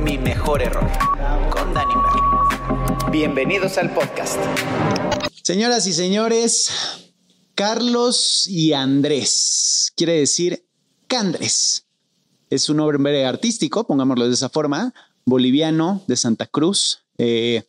Mi mejor error. Con Danny Bienvenidos al podcast. Señoras y señores, Carlos y Andrés. Quiere decir Candres. Es un nombre artístico, pongámoslo de esa forma, boliviano de Santa Cruz. Eh,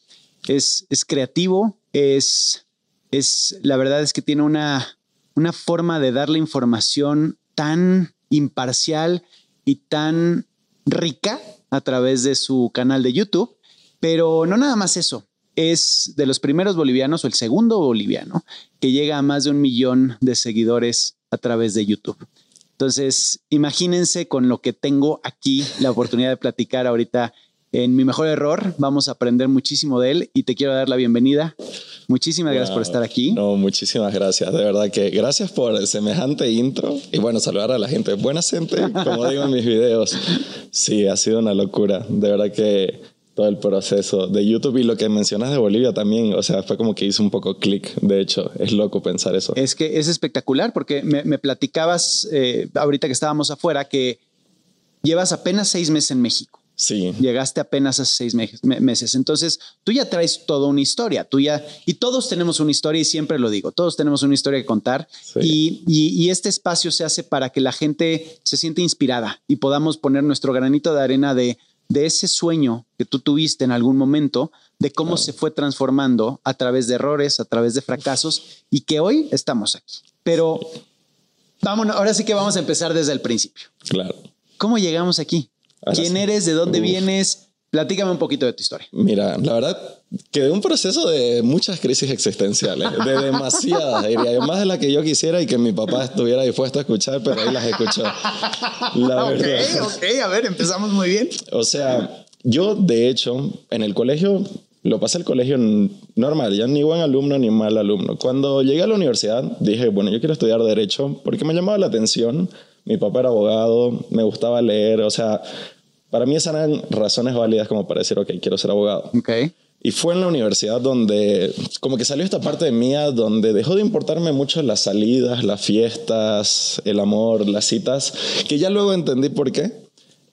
es, es, creativo, es, es, la verdad es que tiene una, una forma de darle información tan imparcial y tan rica a través de su canal de YouTube. Pero no nada más eso, es de los primeros bolivianos o el segundo boliviano que llega a más de un millón de seguidores a través de YouTube. Entonces, imagínense con lo que tengo aquí la oportunidad de platicar ahorita en mi mejor error. Vamos a aprender muchísimo de él y te quiero dar la bienvenida. Muchísimas gracias por estar aquí. No, muchísimas gracias. De verdad que gracias por semejante intro y bueno, saludar a la gente. Buena gente, como digo en mis videos. Sí, ha sido una locura. De verdad que todo el proceso de YouTube y lo que mencionas de Bolivia también, o sea, fue como que hizo un poco clic, de hecho, es loco pensar eso. Es que es espectacular porque me, platicabas eh, ahorita que estábamos afuera que llevas apenas seis meses en México. Sí. Llegaste apenas hace seis meses. Entonces, tú ya traes toda una historia. Tú ya, y todos tenemos una historia, y siempre lo digo, todos tenemos una historia que contar. Y, y, este espacio se hace para que la gente se siente inspirada y podamos poner nuestro granito de arena de, de ese sueño que tú tuviste en algún momento, de cómo se fue transformando a través de errores, a través de fracasos y que hoy estamos aquí. Pero vámonos, ahora sí que vamos a empezar desde el principio. Claro. ¿Cómo llegamos aquí? ¿Quién eres? ¿De dónde vienes? Platícame un poquito de tu historia. Mira, la verdad que de un proceso de muchas crisis existenciales, de demasiadas, diría yo, más de la que yo quisiera y que mi papá estuviera dispuesto a escuchar, pero ahí las escuchó. La ok, ok, a ver, empezamos muy bien. O sea, yo de hecho en el colegio lo pasé el colegio normal, ya ni buen alumno ni mal alumno. Cuando llegué a la universidad dije, bueno, yo quiero estudiar derecho porque me llamaba la atención. Mi papá era abogado, me gustaba leer, o sea, para mí esas eran razones válidas como para decir, ok, quiero ser abogado. Okay. Y fue en la universidad donde como que salió esta parte de mía donde dejó de importarme mucho las salidas, las fiestas, el amor, las citas, que ya luego entendí por qué.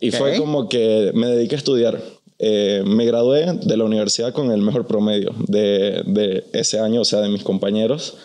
Y fue como que me dediqué a estudiar. Eh, me gradué de la universidad con el mejor promedio de, de ese año, o sea, de mis compañeros.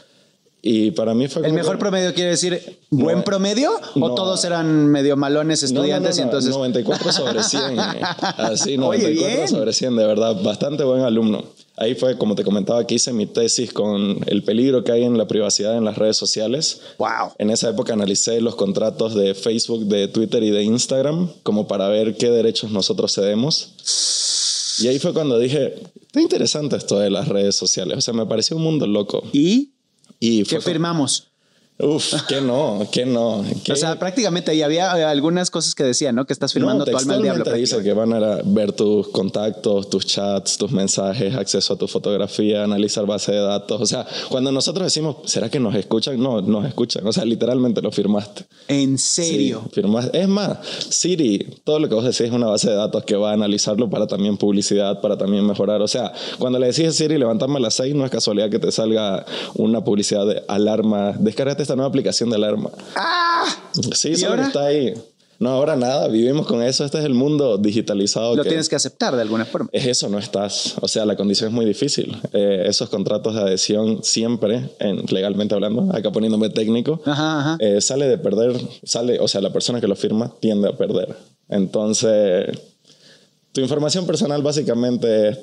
Y para mí fue... ¿El mejor promedio quiere decir buen promedio? ¿O todos eran medio malones estudiantes y entonces... 94 sobre 100. Así, 94 sobre 100, de verdad. Bastante buen alumno. Ahí fue, como te comentaba, que hice mi tesis con el peligro que hay en la privacidad en las redes sociales. Wow. En esa época analicé los contratos de Facebook, de Twitter y de Instagram como para ver qué derechos nosotros cedemos. Y ahí fue cuando dije, está interesante esto de las redes sociales. O sea, me pareció un mundo loco. ¿Y? Y ¿Qué firmamos? Uf, que no, que no. O sea, prácticamente ahí había eh, algunas cosas que decían, ¿no? Que estás firmando tu alma al diablo. te dice que van a ver tus contactos, tus chats, tus mensajes, acceso a tu fotografía, analizar base de datos. O sea, cuando nosotros decimos, ¿será que nos escuchan? No, nos escuchan. O sea, literalmente lo firmaste. ¿En serio? Sí, firmaste. Es más, Siri, todo lo que vos decís es una base de datos que va a analizarlo para también publicidad, para también mejorar. O sea, cuando le decís a Siri, levantame a las seis, no es casualidad que te salga una publicidad de alarma. Descárgate esta nueva aplicación de alarma. ¡Ah! Sí, solo está ahí. No, ahora nada, vivimos con eso. Este es el mundo digitalizado. Lo tienes que aceptar de alguna forma. Es eso, no estás. O sea, la condición es muy difícil. Eh, esos contratos de adhesión siempre, en, legalmente hablando, acá poniéndome técnico, eh, sale de perder, sale, o sea, la persona que lo firma tiende a perder. Entonces, tu información personal básicamente es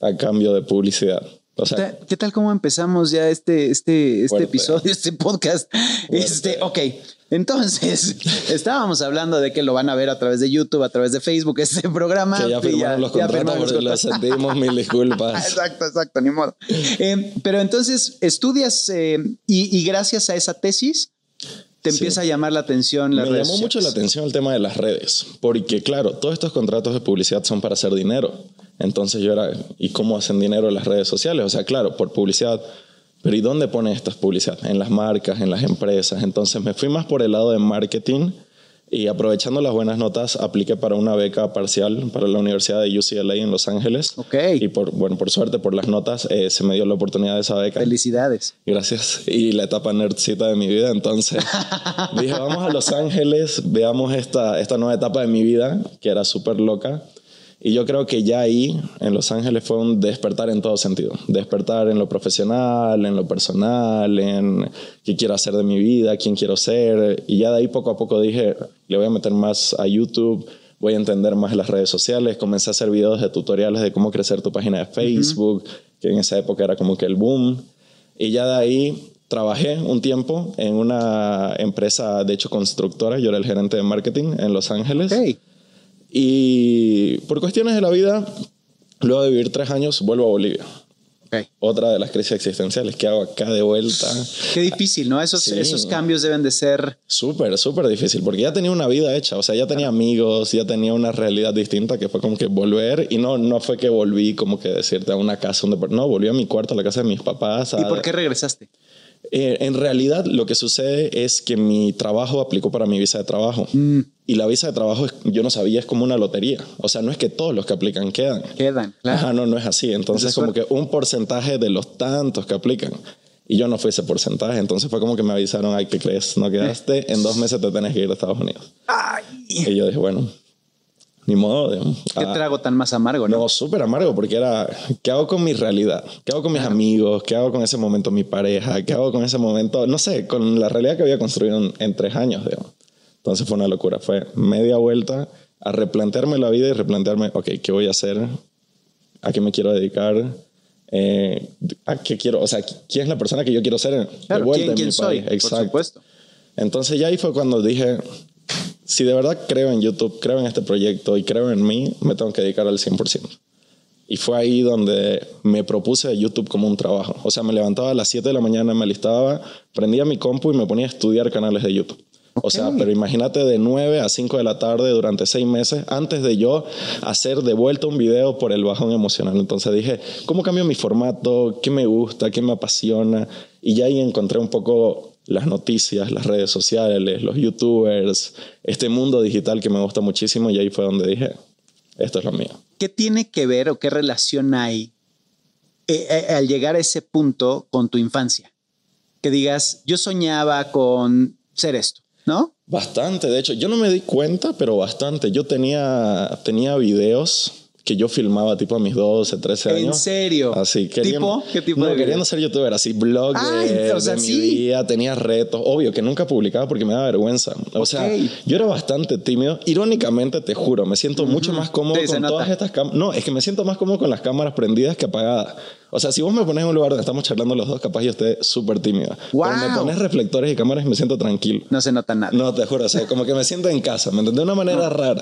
a cambio de publicidad. ¿Qué, tal, ¿Qué cómo empezamos ya este, este, este episodio, este podcast? Este, ok, Entonces, estábamos hablando de que lo van a ver a través de YouTube, a través de Facebook, este programa. Que ya firmaron los ya contratos, los porque lo contratos. sentimos, mil disculpas. Exacto, exacto, ni modo. Eh, pero entonces estudias eh, y, y gracias a esa tesis te Sí. empieza a llamar la atención las Me redes llamó mucho la atención el tema de las redes, porque claro, todos estos contratos de publicidad son para hacer dinero. Entonces yo era, ¿y cómo hacen dinero las redes sociales? O sea, claro, por publicidad. Pero ¿y dónde ponen estas publicidad? En las marcas, en las empresas. Entonces me fui más por el lado de marketing y aprovechando las buenas notas apliqué para una beca parcial para la Universidad de UCLA en Los Ángeles. Ok. Y por, bueno, por suerte, por las notas, eh, se me dio la oportunidad de esa beca. Felicidades. Gracias. Y la etapa nerdcita de mi vida. Entonces dije, vamos a Los Ángeles, veamos esta, esta nueva etapa de mi vida, que era súper loca. Y yo creo que ya ahí, en Los Ángeles, fue un despertar en todo sentido. Despertar en lo profesional, en lo personal, en qué quiero hacer de mi vida, quién quiero ser. Y ya de ahí poco a poco dije, le voy a meter más a YouTube, voy a entender más las redes sociales. Comencé a hacer videos de tutoriales de cómo crecer tu página de Facebook, que en esa época era como que el boom. Y ya de ahí trabajé un tiempo en una empresa, de hecho, constructora. Yo era el gerente de marketing en Los Ángeles. Ok. Y por cuestiones de la vida, luego de vivir tres años, vuelvo a Bolivia. ok. Otra de las crisis existenciales que hago acá de vuelta. Qué difícil, ¿no? Esos, Sí. esos cambios deben de ser. Súper, súper difícil, porque ya tenía una vida hecha, o sea, ya tenía amigos, ya tenía una realidad distinta que fue como que volver, y no, no fue que volví como que decirte a una casa, depart- no, volví a mi cuarto, a la casa de mis papás. ¿Y a- por qué regresaste? Eh, en realidad lo que sucede es que mi trabajo aplicó para mi visa de trabajo. Y la visa de trabajo, es- yo no sabía, es como una lotería. O sea, no es que todos los que aplican quedan. Quedan, claro. Ajá, no, no es así. Entonces, Es como que un porcentaje de los tantos que aplican. Y yo no fui ese porcentaje. Entonces fue como que me avisaron, ay, ¿qué crees? No quedaste. En dos meses te tenés que ir a Estados Unidos. Ay, Y yo dije, bueno, ni modo. digamos. qué Ah, trago tan más amargo, ¿no? no, súper amargo porque era, ¿qué hago con mi realidad? ¿Qué hago con mis amigos? ¿Qué hago con ese momento mi pareja? ¿Qué hago con ese momento? No sé, con la realidad que había construido en, en tres años, digamos. Entonces fue una locura. Fue media vuelta a replantearme la vida y replantearme, ok, ¿qué voy a hacer? ¿A qué me quiero dedicar? Eh, ¿A qué quiero? O sea, ¿quién es la persona que yo quiero ser? de Claro, vuelta ¿quién, en quién mi soy? país? Por supuesto. Entonces ya ahí fue cuando dije, si de verdad creo en YouTube, creo en este proyecto y creo en mí, me tengo que dedicar al 100%. Y fue ahí donde me propuse YouTube como un trabajo. O sea, me levantaba a las 7 de la mañana, me alistaba, prendía mi compu y me ponía a estudiar canales de YouTube. O sea, pero imagínate de 9 a 5 de la tarde durante 6 meses antes de yo hacer de vuelta un video por el bajón emocional. Entonces dije, ¿cómo cambio mi formato? ¿Qué me gusta? ¿Qué me apasiona? Y ya ahí encontré un poco las noticias, las redes sociales, los youtubers, este mundo digital que me gusta muchísimo y ahí fue donde dije, esto es lo mío. ¿Qué tiene que ver o qué relación hay eh, eh, al llegar a ese punto con tu infancia? Que digas, yo soñaba con ser esto, ¿no? Bastante, de hecho, yo no me di cuenta, pero bastante. Yo tenía, tenía videos que yo filmaba tipo a mis 12, 13 ¿En años. serio? Así, ¿Tipo? ¿Qué tipo no, de queriendo ser youtuber, así, blog Ay, de, o sea, de mi sí. día, tenía retos. Obvio que nunca publicaba porque me daba vergüenza. O sea, Ok. yo era bastante tímido. Irónicamente, te juro, me siento mucho más cómodo con nota. todas estas cámaras. No, es que me siento más cómodo con las cámaras prendidas que apagadas. O sea, si vos me pones en un lugar donde estamos charlando los dos, capaz yo esté súper tímido. Pero me pones reflectores y cámaras y me siento tranquilo. No se nota nada. No, te juro, o sea, como que me siento en casa, ¿me entiendes? De una manera rara,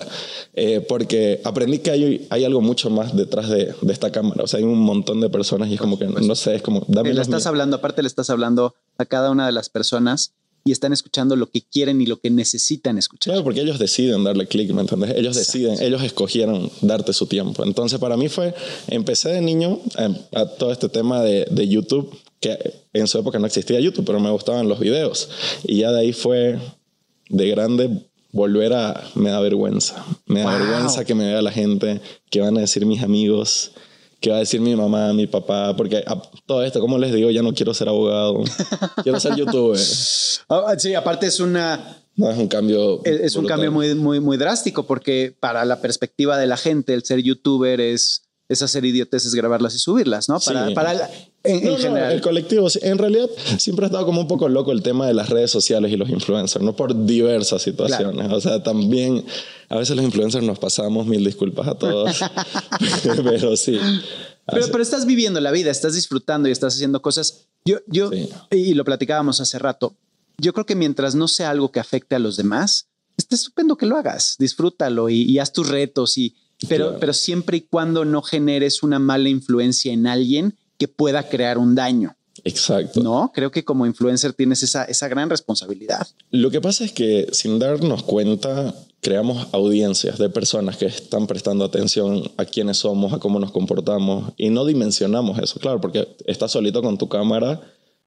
eh, porque aprendí que hay, hay algo mucho más detrás de, de esta cámara, o sea, hay un montón de personas y es como que, no sé, es como, dame le estás hablando, aparte le estás hablando a cada una de las personas y están escuchando lo que quieren y lo que necesitan escuchar. Claro, porque ellos deciden darle clic, ¿me entiendes? Ellos deciden, ellos escogieron darte su tiempo. Entonces, para mí fue, empecé de niño eh, a todo este tema de, de YouTube, que en su época no existía YouTube, pero me gustaban los videos. Y ya de ahí fue, de grande, volver a, me da vergüenza. Me da Wow. vergüenza que me vea la gente, que van a decir mis amigos. Que va a decir mi mamá, mi papá? Porque a, todo esto, como les digo, ya no quiero ser abogado, quiero ser youtuber. Ah, sí, aparte es una No, es un cambio. es, es un cambio muy, muy, muy drástico porque para la perspectiva de la gente, el ser youtuber es, es hacer idioteces, grabarlas y subirlas, ¿no? Para, Sí. para la- en, en No, no, general. el colectivo, en realidad siempre ha estado como un poco loco el tema de las redes sociales y los influencers, ¿no? Por diversas situaciones. O sea, también a veces los influencers nos pasamos, mil disculpas a todos, pero sí. Pero, pero estás viviendo la vida, estás disfrutando y estás haciendo cosas. Yo, yo, Sí. y lo platicábamos hace rato, yo creo que mientras no sea algo que afecte a los demás, está estupendo que lo hagas, disfrútalo y, y haz tus retos y pero, Claro. pero siempre y cuando no generes una mala influencia en alguien que pueda crear un daño, Exacto. ¿no? Creo que como influencer tienes esa, esa gran responsabilidad. Lo que pasa es que sin darnos cuenta, creamos audiencias de personas que están prestando atención a quiénes somos, a cómo nos comportamos y no dimensionamos eso, claro, porque estás solito con tu cámara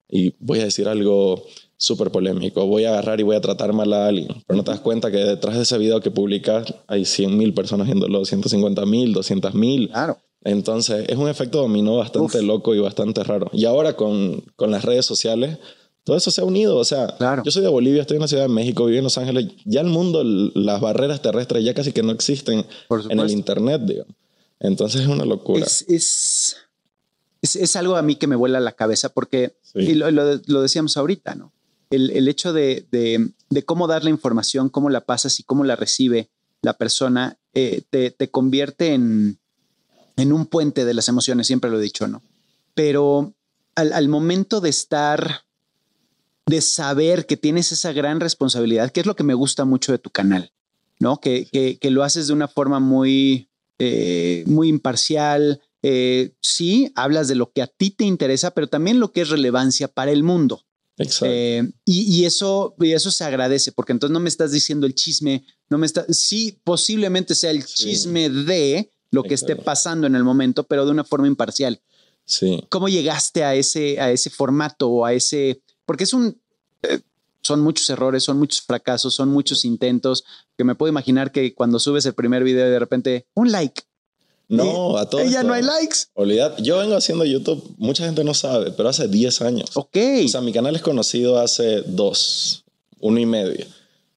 y voy a decir algo súper polémico, voy a agarrar y voy a tratar mal a alguien, pero no te das cuenta que detrás de ese video que publicas hay 100 mil personas viéndolo, 150 mil, 200 mil. Claro. Entonces es un efecto dominó bastante Uf. loco y bastante raro. Y ahora con, con las redes sociales, todo eso se ha unido. O sea, Claro. yo soy de Bolivia, estoy en la Ciudad de México, vivo en Los Ángeles. Ya el mundo, las barreras terrestres ya casi que no existen en el. Internet, digamos. Entonces es una locura. Es, es, es, es algo a mí que me vuela la cabeza porque, Sí. y lo, lo- lo decíamos ahorita, ¿no? El, el hecho de, de- de cómo dar la información, cómo la pasas y cómo la recibe la persona, eh, te, te convierte en, en un puente de las emociones, siempre lo he dicho, ¿no? Pero al, al momento de estar, de saber que tienes esa gran responsabilidad, que es lo que me gusta mucho de tu canal, ¿no? Que, que, que lo haces de una forma muy, eh, muy imparcial. Eh, sí, hablas de lo que a ti te interesa, pero también lo que es relevancia para el mundo. Exacto. Eh, y, y eso, y eso se agradece, porque entonces no me estás diciendo el chisme, no me está, sí, posiblemente sea el Sí. chisme de lo que esté pasando en el momento, pero de una forma imparcial. sí. ¿Cómo llegaste a ese, a ese formato o a ese? Porque es un, eh, son muchos errores, son muchos fracasos, son muchos intentos. Que me puedo imaginar que cuando subes el primer video y de repente un like, No, a todo. y ya esto, no hay likes. Olvidad, yo vengo haciendo YouTube, mucha gente no sabe, pero hace 10 años. Ok, O sea, mi canal es conocido hace dos, uno y medio.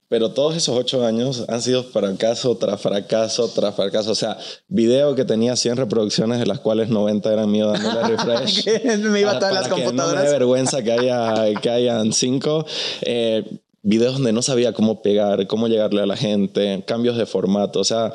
Pero todos esos ocho años han sido fracaso tras fracaso tras fracaso. O sea, video que tenía 100 reproducciones, de las cuales 90 eran mío dándole refresh. me iba a todas las que No me computadoras. dé vergüenza que, haya, que hayan cinco. Eh, videos donde no sabía cómo pegar, cómo llegarle a la gente, cambios de formato. O sea,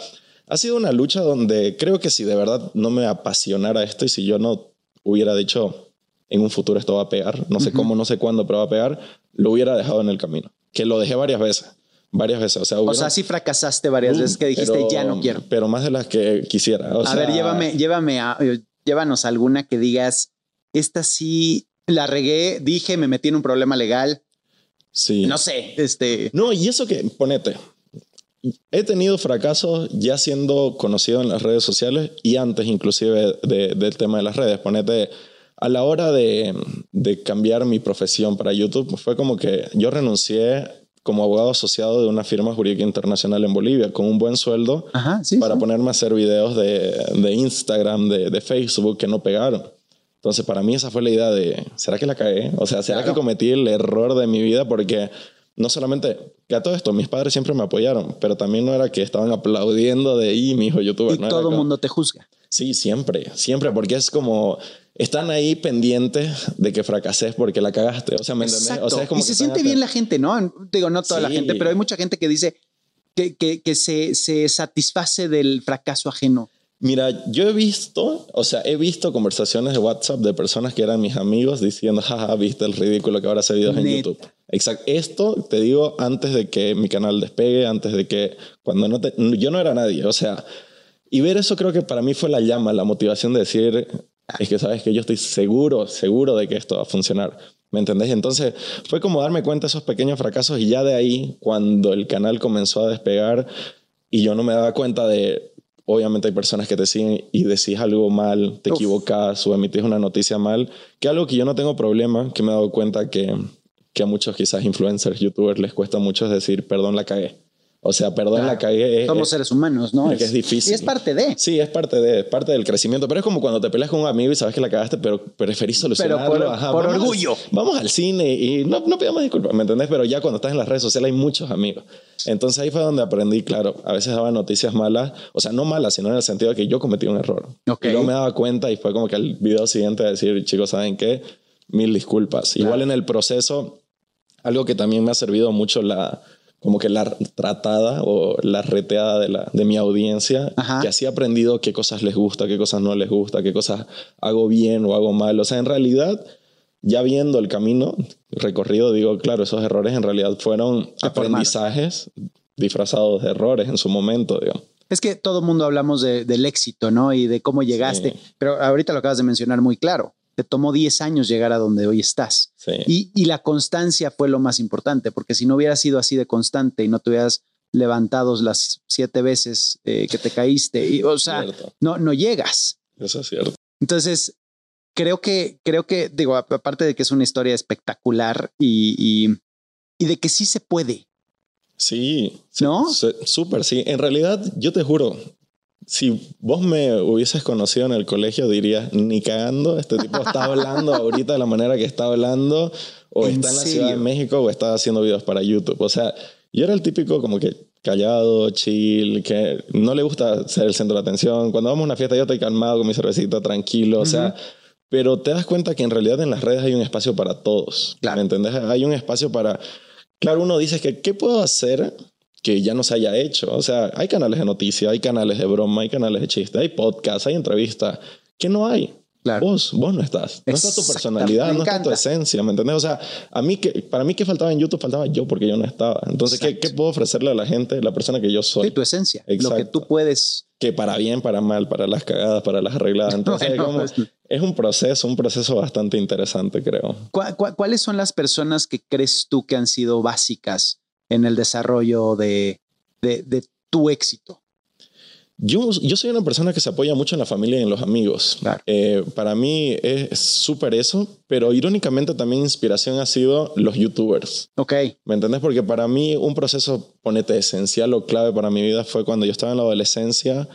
ha sido una lucha donde creo que si de verdad no me apasionara esto y si yo no hubiera dicho en un futuro esto va a pegar, no sé cómo, no sé cuándo, pero va a pegar, lo hubiera dejado en el camino. Que lo dejé varias veces. Varias veces. O sea, O hubieron- sea, sí fracasaste varias veces que dijiste pero- ya no quiero. Pero más de las que quisiera. O a sea, ver, llévame, llévame a, eh, llévanos a alguna que digas, esta sí la regué, dije, me metí en un problema legal. Sí. No sé, este. No, y eso que, ponete, he tenido fracasos ya siendo conocido en las redes sociales y antes inclusive de- del tema de las redes. Ponete, a la hora de, de cambiar mi profesión para YouTube, fue como que yo renuncié como abogado asociado de una firma jurídica internacional en Bolivia con un buen sueldo Ajá, sí. para sí. ponerme a hacer videos de, de Instagram, de, de Facebook que no pegaron. Entonces, para mí esa fue la idea de, ¿será que la cagué? O sea, ¿será Claro. que cometí el error de mi vida? Porque no solamente, que a todo esto, mis padres siempre me apoyaron, pero también no era que estaban aplaudiendo de, y mi hijo youtuber. Y no todo el mundo te juzga. Sí, siempre, siempre, porque es como, están ahí pendientes de que fracases porque la cagaste. O sea, ¿me entendés? Exacto. O sea, es como y se siente bien la gente, ¿no? Digo, no toda la gente, pero hay mucha gente que dice que, que, que se, se satisface del fracaso ajeno. Mira, yo he visto, o sea, he visto conversaciones de WhatsApp de personas que eran mis amigos diciendo, jaja, viste el ridículo que ahora hace videos en. YouTube. Exacto. Esto te digo antes de que mi canal despegue, antes de que, cuando no te, yo no era nadie, o sea, y ver eso creo que para mí fue la llama, la motivación de decir, es que sabes que yo estoy seguro, seguro de que esto va a funcionar. ¿Me entendés? Entonces fue como darme cuenta de esos pequeños fracasos y ya de ahí, cuando el canal comenzó a despegar y yo no me daba cuenta de, obviamente hay personas que te siguen y decís algo mal, te Uf. equivocas o emitís una noticia mal, que algo que yo no tengo problema, que me he dado cuenta que, que a muchos quizás influencers, youtubers les cuesta mucho decir, perdón, la cagué. O sea, perdón, la cagué. es- Somos es- seres humanos, ¿no? es es difícil. Y es parte de. Sí, es parte de, es parte del crecimiento, pero es como cuando te peleas con un amigo y sabes que la cagaste, pero preferís solucionarlo. por- Ajá, por vamos al- orgullo. vamos al cine y no, no pidamos disculpas, ¿me entendés? Pero ya cuando estás en las redes sociales hay muchos amigos. Entonces ahí fue donde aprendí, claro, a veces daba noticias malas, o sea, no malas, sino en el sentido de que yo cometí un error. Ok. Y luego me daba cuenta y fue como que al video siguiente decir, chicos, ¿saben qué? Mil disculpas. Igual en el proceso, algo que también me ha servido mucho la como que la tratada o la reteada de, la, de mi audiencia, Ajá. que así he aprendido qué cosas les gusta, qué cosas no les gusta, qué cosas hago bien o hago mal. O sea, en realidad ya viendo el camino recorrido, digo, claro, esos errores en realidad fueron aprendizajes disfrazados de errores en su momento, digo. Es que todo el mundo hablamos de- del éxito, ¿no? Y de cómo llegaste, pero ahorita lo acabas de mencionar muy claro. Te tomó 10 años llegar a donde hoy estás. Sí. Y, y la constancia fue lo más importante, porque si no hubieras sido así de constante y no te hubieras levantado las siete veces eh, que te caíste, y, o sea, Cierto. no, no llegas. Eso es cierto. Entonces, creo que, creo que, digo, aparte de que es una historia espectacular y, y, y de que sí se puede, Sí, ¿No? Súper, sí. En realidad, yo te juro, si vos me hubieses conocido en el colegio, dirías, ni cagando, este tipo está hablando ahorita de la manera que está hablando, o ¿En está en la serio? Ciudad de México, o está haciendo videos para YouTube. O sea, yo era el típico como que callado, chill, que no le gusta ser el centro de atención. Cuando vamos a una fiesta, yo estoy calmado con mi cervecita, tranquilo, o sea... Pero te das cuenta que en realidad en las redes hay un espacio para todos. Claro. ¿Me entendés? Hay un espacio para... Claro, uno dice que ¿qué puedo hacer que ya no se haya hecho? O sea, hay canales de noticias, hay canales de broma, hay canales de chiste, hay podcasts, hay entrevistas. ¿Qué no hay? Claro. Vos, vos no estás. No está tu personalidad, no está tu esencia, ¿me entendés? O sea, a mí que, para mí que faltaba en YouTube, faltaba yo porque yo no estaba. Entonces, ¿qué, Exacto. ¿qué puedo ofrecerle a la gente? La persona que yo soy. Sí, tu esencia, lo que Exacto. tú puedes. que para bien, para mal, para las cagadas, para las arregladas. Entonces, Bueno, como- pues- es un proceso, un proceso bastante interesante, creo. ¿Cuá- cuá- ¿Cuáles son las personas que crees tú que han sido básicas en el desarrollo de, de, de tu éxito? Yo, yo soy una persona que se apoya mucho en la familia y en los amigos. Claro. Eh, para mí es súper eso, pero irónicamente también inspiración ha sido los youtubers. Ok, ¿Me entendés? Porque para mí un proceso, ponete, esencial o clave para mi vida fue cuando yo estaba en la adolescencia,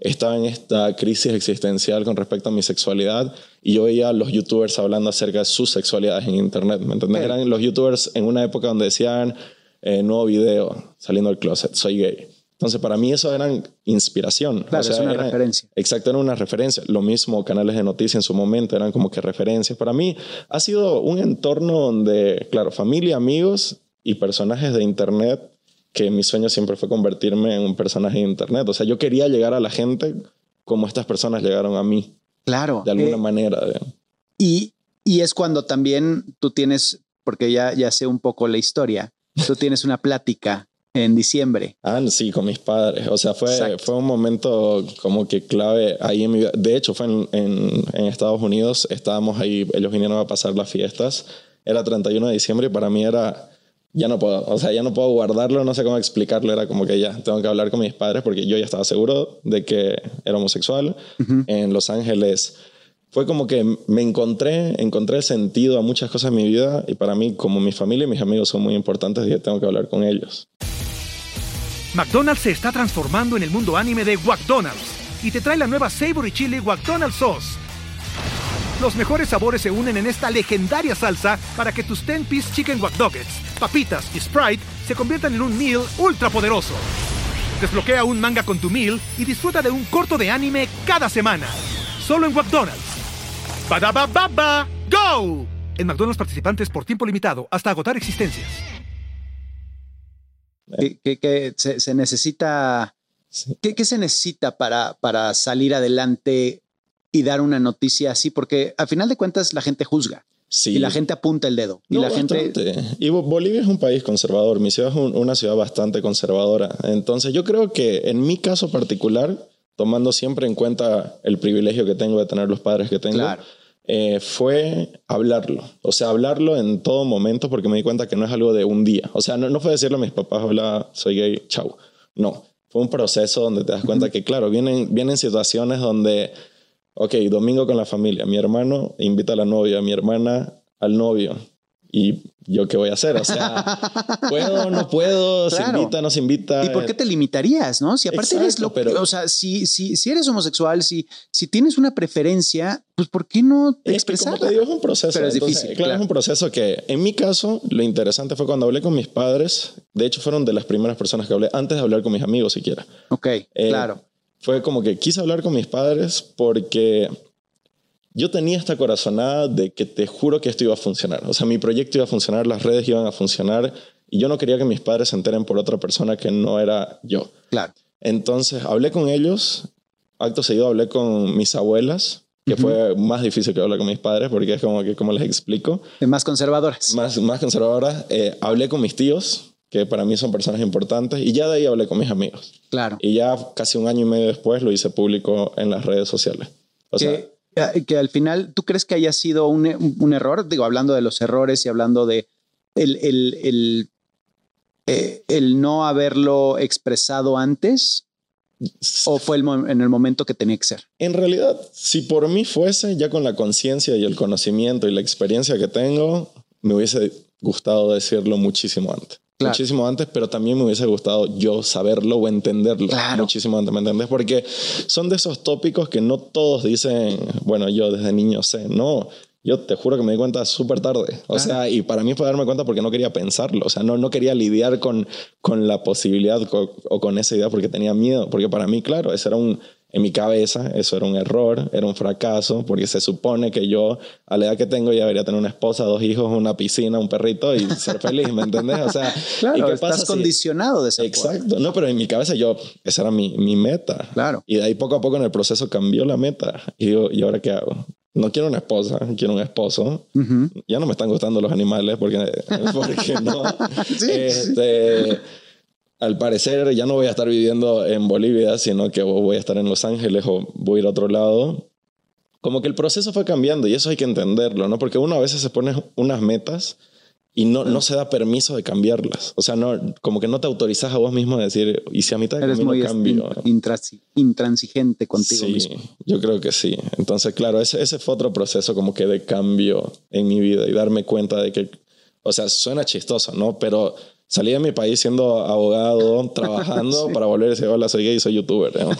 estaba en esta crisis existencial con respecto a mi sexualidad y yo veía a los youtubers hablando acerca de sus sexualidades en internet. ¿Me entendés? Ok. Eran los youtubers en una época donde decían, eh, nuevo video, saliendo del closet, soy gay. Entonces para mí eso era inspiración. Claro, es una era- referencia. Exacto, era una referencia. Lo mismo canales de noticias en su momento eran como que referencias. Para mí ha sido un entorno donde, claro, familia, amigos y personajes de internet, que mi sueño siempre fue convertirme en un personaje de internet. O sea, yo quería llegar a la gente como estas personas llegaron a mí, claro. de alguna Eh, manera. y, y es cuando también tú tienes, porque ya, ya sé un poco la historia, tú tienes una plática en diciembre. Ah, sí, con mis padres. O sea, fue, Exacto. fue un momento como que clave ahí en mi vida. De hecho, fue en, en- en Estados Unidos. Estábamos ahí, ellos vinieron a pasar las fiestas. Era 31 de diciembre y para mí era, ya no puedo, o sea, ya no puedo guardarlo, no sé cómo explicarlo. Era como que ya tengo que hablar con mis padres porque yo ya estaba seguro de que era homosexual. En Los Ángeles fue como que me encontré, encontré sentido a muchas cosas en mi vida y para mí, como mi familia y mis amigos son muy importantes, dije, tengo que hablar con ellos. McDonald's se está transformando en el mundo anime de McDonald's y te trae la nueva Savory Chili McDonald's Sauce. Los mejores sabores se unen en esta legendaria salsa para que tus 10-piece chicken wack papitas y Sprite se conviertan en un meal ultra poderoso. Desbloquea un manga con tu meal y disfruta de un corto de anime cada semana. Solo en McDonald's. Badaba baba, go! En McDonald's participantes por tiempo limitado hasta agotar existencias. que, que- que se, se necesita, ¿qué, qué se necesita para, para salir adelante y dar una noticia así? Porque al final de cuentas la gente juzga Sí. y la gente apunta el dedo y No, la gente... bastante. Y Bo- Bolivia es un país conservador. Mi ciudad es un- una ciudad bastante conservadora. Entonces, yo creo que en mi caso particular, tomando siempre en cuenta el privilegio que tengo de tener los padres que tengo, Claro. eh, fue hablarlo. O sea, hablarlo en todo momento porque me di cuenta que no es algo de un día. O sea, no, no fue decirle a mis papás, hola, soy gay, chau. No. Fue un proceso donde te das cuenta que, claro, vienen, vienen situaciones donde Ok, domingo con la familia. Mi hermano invita a la novia, mi hermana al novio. ¿Y yo qué voy a hacer? O sea, ¿puedo, no puedo? ¿Se Claro. invita, no se invita? ¿Y por qué te limitarías, no? Si aparte eres lo pero- o sea, si, si, si eres homosexual, si, si tienes una preferencia, pues ¿por qué no Es que, como expresarla? te digo, es un proceso. Pero es Entonces, difícil, Claro, claro. es un proceso que, en mi caso, lo interesante fue cuando hablé con mis padres. De hecho, fueron de las primeras personas que hablé, antes de hablar con mis amigos siquiera. Ok, Eh, claro. Fue como que quise hablar con mis padres porque yo tenía esta corazonada de que te juro que esto iba a funcionar. O sea, mi proyecto iba a funcionar, las redes iban a funcionar y yo no quería que mis padres se enteren por otra persona que no era yo. Claro. Entonces hablé con ellos, acto seguido hablé con mis abuelas que fue más difícil que hablar con mis padres porque es como que, ¿cómo les explico? Más conservadoras. Más, más conservadoras. Eh, hablé con mis tíos, que para mí son personas importantes, y ya de ahí hablé con mis amigos. Claro. Y ya casi un año y medio después lo hice público en las redes sociales. O sea, que, que al final, ¿tú crees que haya sido un, un error? Digo, hablando de los errores y hablando de el, el, el, eh, el no haberlo expresado antes. ¿O fue el en el momento que tenía que ser? En realidad, si por mí fuese, ya con la conciencia y el conocimiento y la experiencia que tengo, me hubiese gustado decirlo muchísimo antes. Claro. Muchísimo antes, pero también me hubiese gustado yo saberlo o entenderlo Claro. muchísimo antes, ¿me entendés? Porque son de esos tópicos que no todos dicen, bueno, yo desde niño sé, no. Yo te juro que me di cuenta súper tarde. O sea, y para mí fue darme cuenta porque no quería pensarlo. O sea, no, no quería lidiar con, con la posibilidad o con esa idea porque tenía miedo. Porque para mí, claro, eso era un, en mi cabeza, eso era un error, era un fracaso, porque se supone que yo, a la edad que tengo, ya debería tener una esposa, dos hijos, una piscina, un perrito y ser feliz, ¿me entendés? O sea, ¿y Claro, qué estás pasa si- condicionado de esa forma. Exacto. No, pero en mi cabeza yo, esa era mi, mi meta. Claro. Y de ahí poco a poco en el proceso cambió la meta. Y digo, ¿y ahora qué hago? No quiero una esposa, quiero un esposo. Ujú. Ya no me están gustando los animales porque, porque no. Sí, Este, Al parecer ya no voy a estar viviendo en Bolivia, sino que voy a estar en Los Ángeles o voy a ir a otro lado. Como que el proceso fue cambiando y eso hay que entenderlo, ¿no? Porque uno a veces se pone unas metas y no, no se da permiso de cambiarlas. O sea, no, como que no te autorizas a vos mismo a decir, ¿y si a mitad de Eres camino muy cambio? intransi- intransigente contigo sí, mismo. yo creo que sí. Entonces, claro, ese, ese fue otro proceso como que de cambio en mi vida y darme cuenta de que, o sea, suena chistoso, ¿no? Pero salí de mi país siendo abogado, trabajando para volver y decir, hola, soy gay y soy youtuber. ¿no?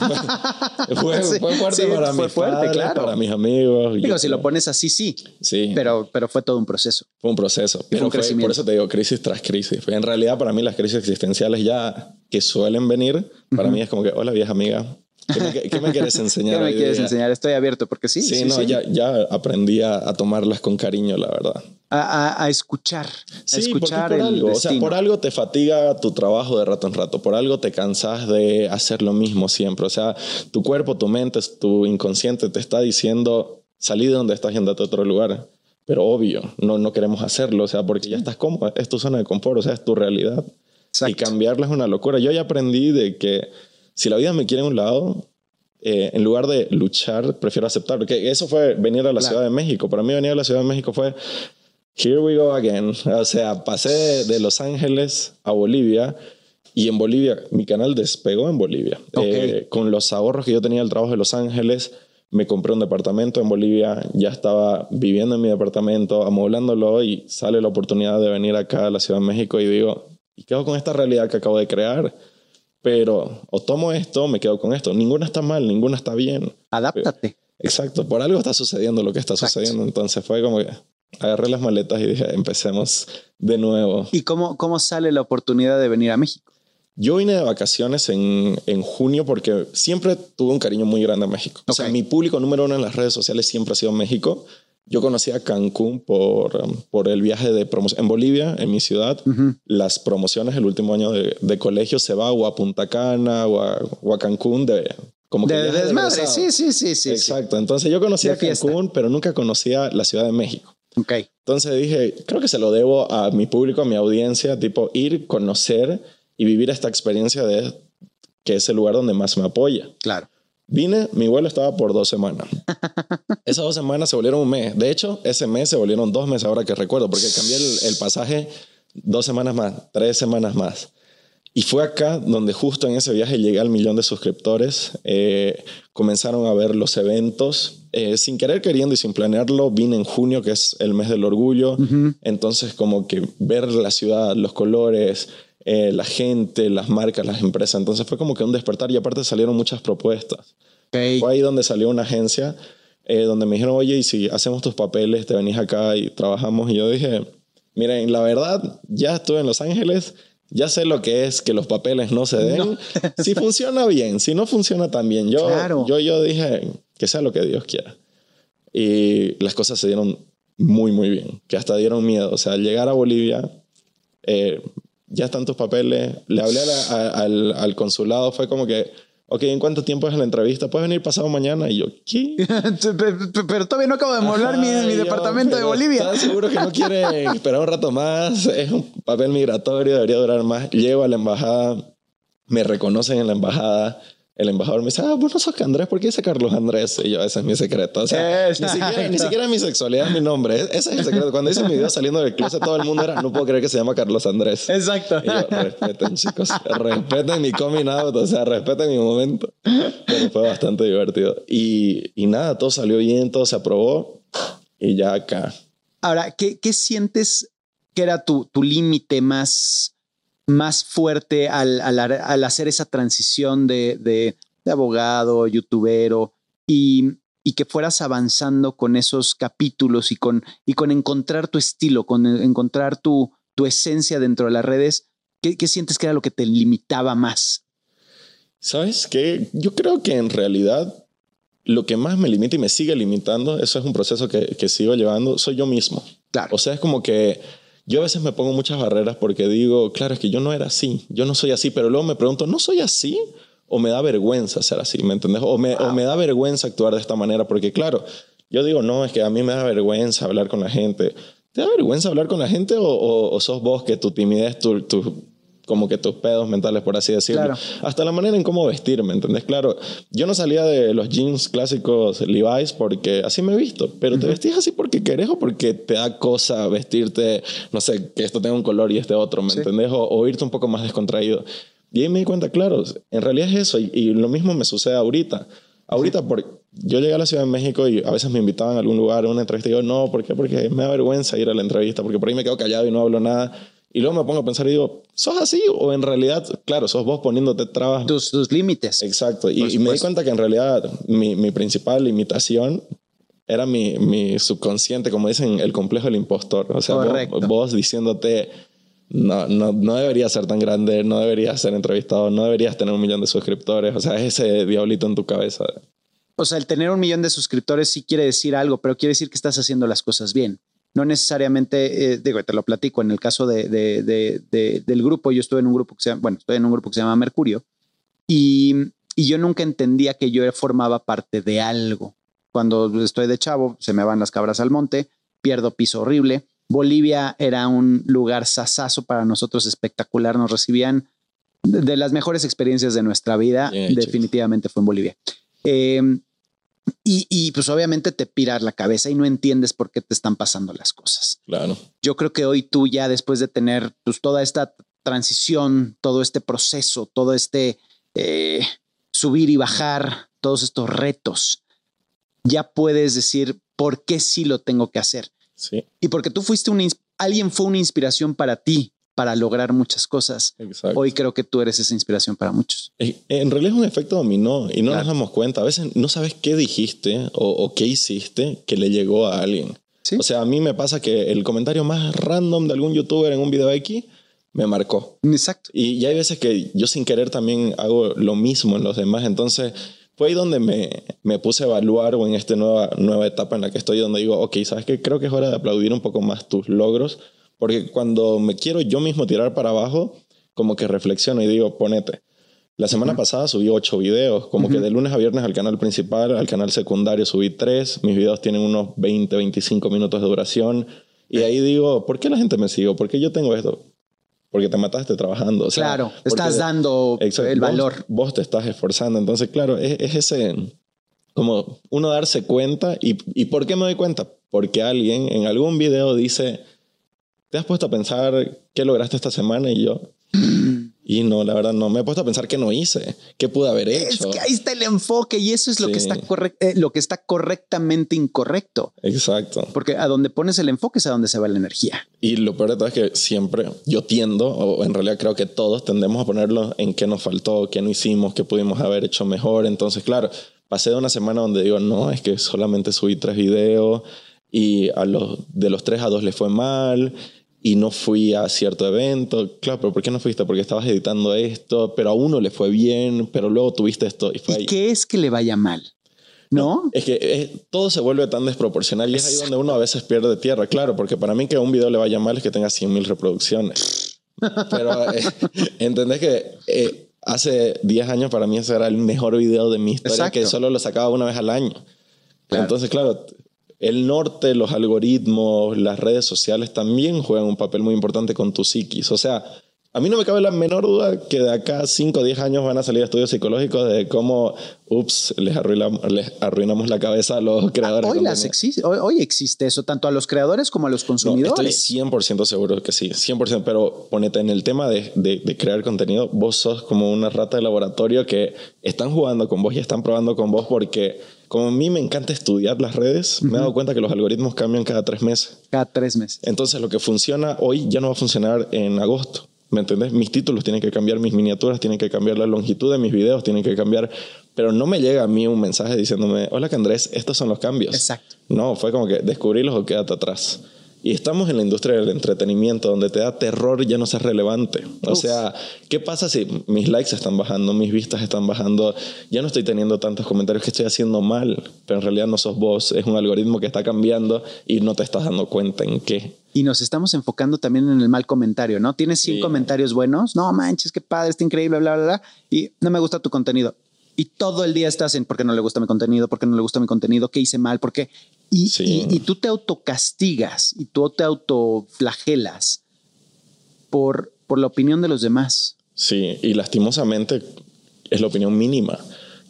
fue, Sí, fue fuerte sí, para fue mis fuerte, padres, claro. para mis amigos. Digo, si lo pones así, sí. Sí, Pero, pero fue todo un proceso. fue un proceso. Pero un fue- por eso te digo, crisis tras crisis. En realidad, para mí, las crisis existenciales ya que suelen venir, para mí es como que, hola, vieja amiga, ¿qué me, qué me quieres enseñar? ¿Qué me quieres día?" enseñar? Estoy abierto porque sí. Sí, Sí, no, sí. Ya, ya aprendí a, a tomarlas con cariño, la verdad. A, a- a escuchar. a Sí, escuchar porque por el algo, o sea, destino. por algo te fatiga tu trabajo de rato en rato, por algo te cansas de hacer lo mismo siempre. O sea, tu cuerpo, tu mente, tu inconsciente te está diciendo, salí de donde estás y andate a otro lugar. Pero obvio, no, no queremos hacerlo, o sea, porque ya estás cómodo, es tu zona de confort, o sea, es tu realidad. Y Exacto. cambiarla es una locura. Yo ya aprendí de que si la vida me quiere a un lado, eh, en lugar de luchar, prefiero aceptarlo. Que eso fue venir a la Claro. Ciudad de México. Para mí venir a la Ciudad de México fue, here we go again. O sea, pasé de, Los Ángeles a Bolivia y en Bolivia, mi canal despegó en Bolivia. Eh, con los ahorros que yo tenía del trabajo de Los Ángeles, me compré un departamento en Bolivia, ya estaba viviendo en mi departamento, amoblándolo y sale la oportunidad de venir acá a la Ciudad de México y digo, ¿y qué hago con esta realidad que acabo de crear? Pero o tomo esto, me quedo con esto. Ninguna está mal, ninguna está bien. Adáptate. Exacto, por algo está sucediendo lo que está Exacto. sucediendo. Entonces fue como que agarré las maletas y dije, empecemos de nuevo. ¿Y cómo, cómo sale la oportunidad de venir a México? Yo vine de vacaciones en, en junio porque siempre tuve un cariño muy grande a México. O sea, mi público número uno en las redes sociales siempre ha sido México. Yo conocí a Cancún por, um, por el viaje de promoción. En Bolivia, en mi ciudad, las promociones el último año de, de colegio se va o a Punta Cana o a, o a Cancún de... Como que De, desmadre. Sí, sí, sí, sí. Exacto. Entonces yo conocía. Cancún, pero nunca conocía la Ciudad de México. Ok. Entonces dije, creo que se lo debo a mi público, a mi audiencia, tipo ir, conocer y vivir esta experiencia de que es el lugar donde más me apoya. Claro. Vine, mi vuelo estaba por dos semanas. Esas dos semanas se volvieron un mes. De hecho, ese mes se volvieron dos meses ahora que recuerdo, porque cambié el, el pasaje dos semanas más, tres semanas más. Y fue acá donde justo en ese viaje llegué al millón de suscriptores. Eh, comenzaron a ver los eventos. Eh, sin querer queriendo y sin planearlo, vine en junio, que es el mes del orgullo. Entonces, como que ver la ciudad, los colores, eh, la gente, las marcas, las empresas. Entonces fue como que un despertar y aparte salieron muchas propuestas. Ok. Fue ahí donde salió una agencia eh, donde me dijeron, oye, y si hacemos tus papeles, te venís acá y trabajamos. Y yo dije, miren, la verdad, ya estuve en Los Ángeles, ya sé lo que es que los papeles no se den. Si funciona bien, si no funciona tan bien. Yo, Claro. yo, yo dije, que sea lo que Dios quiera. Y las cosas se dieron muy, muy bien, que hasta dieron miedo. O sea, al llegar a Bolivia, eh, ya están tus papeles, le hablé a la- a- al, al consulado, fue como que, ok, ¿en cuánto tiempo es la entrevista? ¿Puedes venir pasado mañana? Y yo, ¿qué? pero todavía no acabo de molar mi, mi Yo, departamento de Bolivia. ¿Estás seguro que no quiere esperar un rato más? Es un papel migratorio, debería durar más. Llego a la embajada, me reconocen en la embajada. El embajador me dice, ah, vos no sos Andrés, ¿por qué dice Carlos Andrés? Y yo, ese es mi secreto. O sea, ni siquiera, ni siquiera mi sexualidad es mi nombre. Ese es el secreto. Cuando hice mi video saliendo del closet, todo el mundo era, no puedo creer que se llama Carlos Andrés. Exacto. Y yo, respeten, chicos. Respeten mi coming out. O sea, respeten mi momento. Pero fue bastante divertido. Y, y nada, todo salió bien, todo se aprobó. Y ya acá. Ahora, ¿qué, qué sientes que era tu, tu límite más, más fuerte al, al, al hacer esa transición de, de, de abogado, youtubero y, y, que fueras avanzando con esos capítulos y con, y con encontrar tu estilo, con encontrar tu, tu esencia dentro de las redes? ¿Qué, ¿Qué sientes que era lo que te limitaba más? ¿Sabes qué? Yo creo que en realidad lo que más me limita y me sigue limitando, eso es un proceso que, que sigo llevando, soy yo mismo. Claro. O sea, es como que yo a veces me pongo muchas barreras porque digo, claro, es que yo no era así, yo no soy así, pero luego me pregunto, ¿no soy así? ¿O me da vergüenza ser así? ¿Me entendés? O me, wow. o me da vergüenza actuar de esta manera, porque claro, yo digo, no, es que a mí me da vergüenza hablar con la gente. ¿Te da vergüenza hablar con la gente o, o, o sos vos que tu timidez, tu, tu, como que tus pedos mentales, por así decirlo. Claro. Hasta la manera en cómo vestir, ¿me entendés? Claro, yo no salía de los jeans clásicos Levi's porque así me he visto, pero uh -huh. te vestís así porque querés o porque te da cosa vestirte, no sé, que esto tenga un color y este otro, ¿me sí. entendés? O, o, irte un poco más descontraído. Y ahí me di cuenta, claro, en realidad es eso y, y lo mismo me sucede ahorita. Ahorita, sí. por, yo llegué a la Ciudad de México y a veces me invitaban a algún lugar a una entrevista y yo, no, ¿por qué? Porque me da vergüenza ir a la entrevista, porque por ahí me quedo callado y no hablo nada. Y luego me pongo a pensar y digo, ¿sos así? O en realidad, claro, sos vos poniéndote trabas. Tus, tus límites. Exacto. Y, y, me di cuenta que en realidad mi, mi principal limitación era mi, mi, subconsciente, como dicen, el complejo del impostor. O sea, vos, vos, diciéndote, no, no, no deberías ser tan grande, no deberías ser entrevistado, no deberías tener un millón de suscriptores. O sea, es ese diablito en tu cabeza. O sea, el tener un millón de suscriptores sí quiere decir algo, pero quiere decir que estás haciendo las cosas bien no necesariamente, eh, digo, te lo platico, en el caso de, de, de, de, del grupo, yo estuve en un grupo que se llama, bueno, estoy en un grupo que se llama Mercurio y, y yo nunca entendía que yo formaba parte de algo. Cuando estoy de chavo, se me van las cabras al monte, pierdo piso horrible. Bolivia era un lugar sasazo para nosotros, espectacular, nos recibían de las mejores experiencias de nuestra vida, yeah, definitivamente fue en Bolivia. Eh, y, y, pues obviamente te piras la cabeza y no entiendes por qué te están pasando las cosas. Claro. Yo creo que hoy tú ya después de tener pues toda esta transición, todo este proceso, todo este eh, subir y bajar, todos estos retos, ya puedes decir por qué sí lo tengo que hacer. Sí. Y porque tú fuiste una, alguien fue una inspiración para ti para lograr muchas cosas. Exacto. Hoy creo que tú eres esa inspiración para muchos. En realidad es un efecto dominó y no claro. nos damos cuenta. A veces no sabes qué dijiste o, o qué hiciste que le llegó a alguien. ¿Sí? O sea, a mí me pasa que el comentario más random de algún youtuber en un video X me marcó. Exacto. Y, y hay veces que yo sin querer también hago lo mismo en los demás. Entonces fue ahí donde me, me puse a evaluar o en esta nueva, nueva etapa en la que estoy, donde digo, ok, ¿sabes qué? Creo que es hora de aplaudir un poco más tus logros porque cuando me quiero yo mismo tirar para abajo, como que reflexiono y digo, ponete. La semana uh -huh. pasada subí ocho videos, como uh -huh. que de lunes a viernes al canal principal, al canal secundario subí tres. Mis videos tienen unos 20, 25 minutos de duración. Y ahí digo, ¿por qué la gente me sigue? ¿Por qué yo tengo esto? Porque te mataste trabajando. O sea, claro, estás dando exacto, el valor. Vos, vos, te estás esforzando. Entonces, claro, es, es ese, como uno darse cuenta. Y, ¿Y por qué me doy cuenta? Porque alguien en algún video dice ¿te has puesto a pensar qué lograste esta semana? Y yo, y no, la verdad no, me he puesto a pensar qué no hice, qué pude haber hecho. Es que ahí está el enfoque y eso es lo, sí. que, está eh, lo que está correctamente incorrecto. Exacto. Porque a donde pones el enfoque es a donde se va la energía. Y lo peor de todo es que siempre yo tiendo, o en realidad creo que todos tendemos a ponerlo en qué nos faltó, qué no hicimos, qué pudimos haber hecho mejor. Entonces, claro, pasé de una semana donde digo, no, es que solamente subí tres videos y a los, de los tres a dos le fue mal y no fui a cierto evento. Claro, pero ¿por qué no fuiste? Porque estabas editando esto, pero a uno le fue bien, pero luego tuviste esto. ¿Y, fue ¿Y ahí. qué es que le vaya mal? ¿No? no es que es, todo se vuelve tan desproporcional y es ahí donde uno a veces pierde tierra. Claro, porque para mí que un video le vaya mal es que tenga 100 mil reproducciones. pero eh, entendés que eh, hace 10 años para mí ese era el mejor video de mi historia Exacto. que solo lo sacaba una vez al año. Entonces, claro, el norte, los algoritmos, las redes sociales también juegan un papel muy importante con tu psiquis. O sea, a mí no me cabe la menor duda que de acá a 5 o 10 años van a salir estudios psicológicos de cómo, ups, les arruinamos, les arruinamos la cabeza a los creadores. Hoy, las existe, hoy, hoy existe eso, tanto a los creadores como a los No, consumidores. estoy 100% seguro que sí, 100%, pero ponete en el tema de, de- de crear contenido, vos sos como una rata de laboratorio que están jugando con vos y están probando con vos porque como a mí me encanta estudiar las redes, me he dado cuenta que los algoritmos cambian cada tres meses. Cada tres meses. Entonces lo que funciona hoy ya no va a funcionar en agosto. ¿Me entendés? Mis títulos tienen que cambiar, mis miniaturas tienen que cambiar, la longitud de mis videos tienen que cambiar, pero no me llega a mí un mensaje diciéndome, hola que Andrés, estos son los cambios. Exacto. No, fue como que descubrirlos o quédate atrás. Y estamos en la industria del entretenimiento donde te da terror ya no ser relevante. O Uf. sea, ¿qué pasa si mis likes están bajando, mis vistas están bajando? Ya no estoy teniendo tantos comentarios que estoy haciendo mal, pero en realidad no sos vos, es un algoritmo que está cambiando y no te estás dando cuenta en qué. Y nos estamos enfocando también en el mal comentario, ¿no? Tienes 100 Sí. comentarios buenos, no manches, qué padre, está increíble, bla, bla, bla, y no me gusta tu contenido. Y todo el día estás en por qué no le gusta mi contenido, por qué no le gusta mi contenido, qué hice mal, por qué. Y, Sí. y, y tú te autocastigas y tú te autoflagelas por, por la opinión de los demás. Sí, y lastimosamente es la opinión mínima.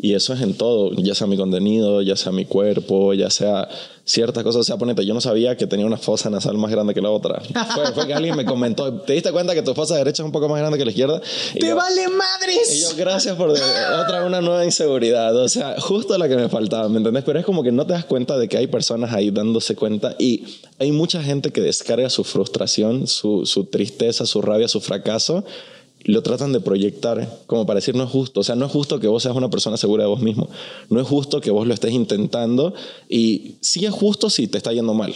Y eso es en todo, ya sea mi contenido, ya sea mi cuerpo, ya sea ciertas cosas. O sea, ponete, yo no sabía que tenía una fosa nasal más grande que la otra. Fue, fue que alguien me comentó, ¿te diste cuenta que tu fosa derecha es un poco más grande que la izquierda? Y ¡Te yo- vale y yo, madres! gracias por otra una nueva inseguridad. O sea, justo la que me faltaba, ¿me entendés? Pero es como que no te das cuenta de que hay personas ahí dándose cuenta y hay mucha gente que descarga su frustración, su, su tristeza, su rabia, su fracaso. Lo tratan de proyectar como para decir no es justo. O sea, no es justo que vos seas una persona segura de vos mismo. No es justo que vos lo estés intentando. Y sí es justo si te está yendo mal.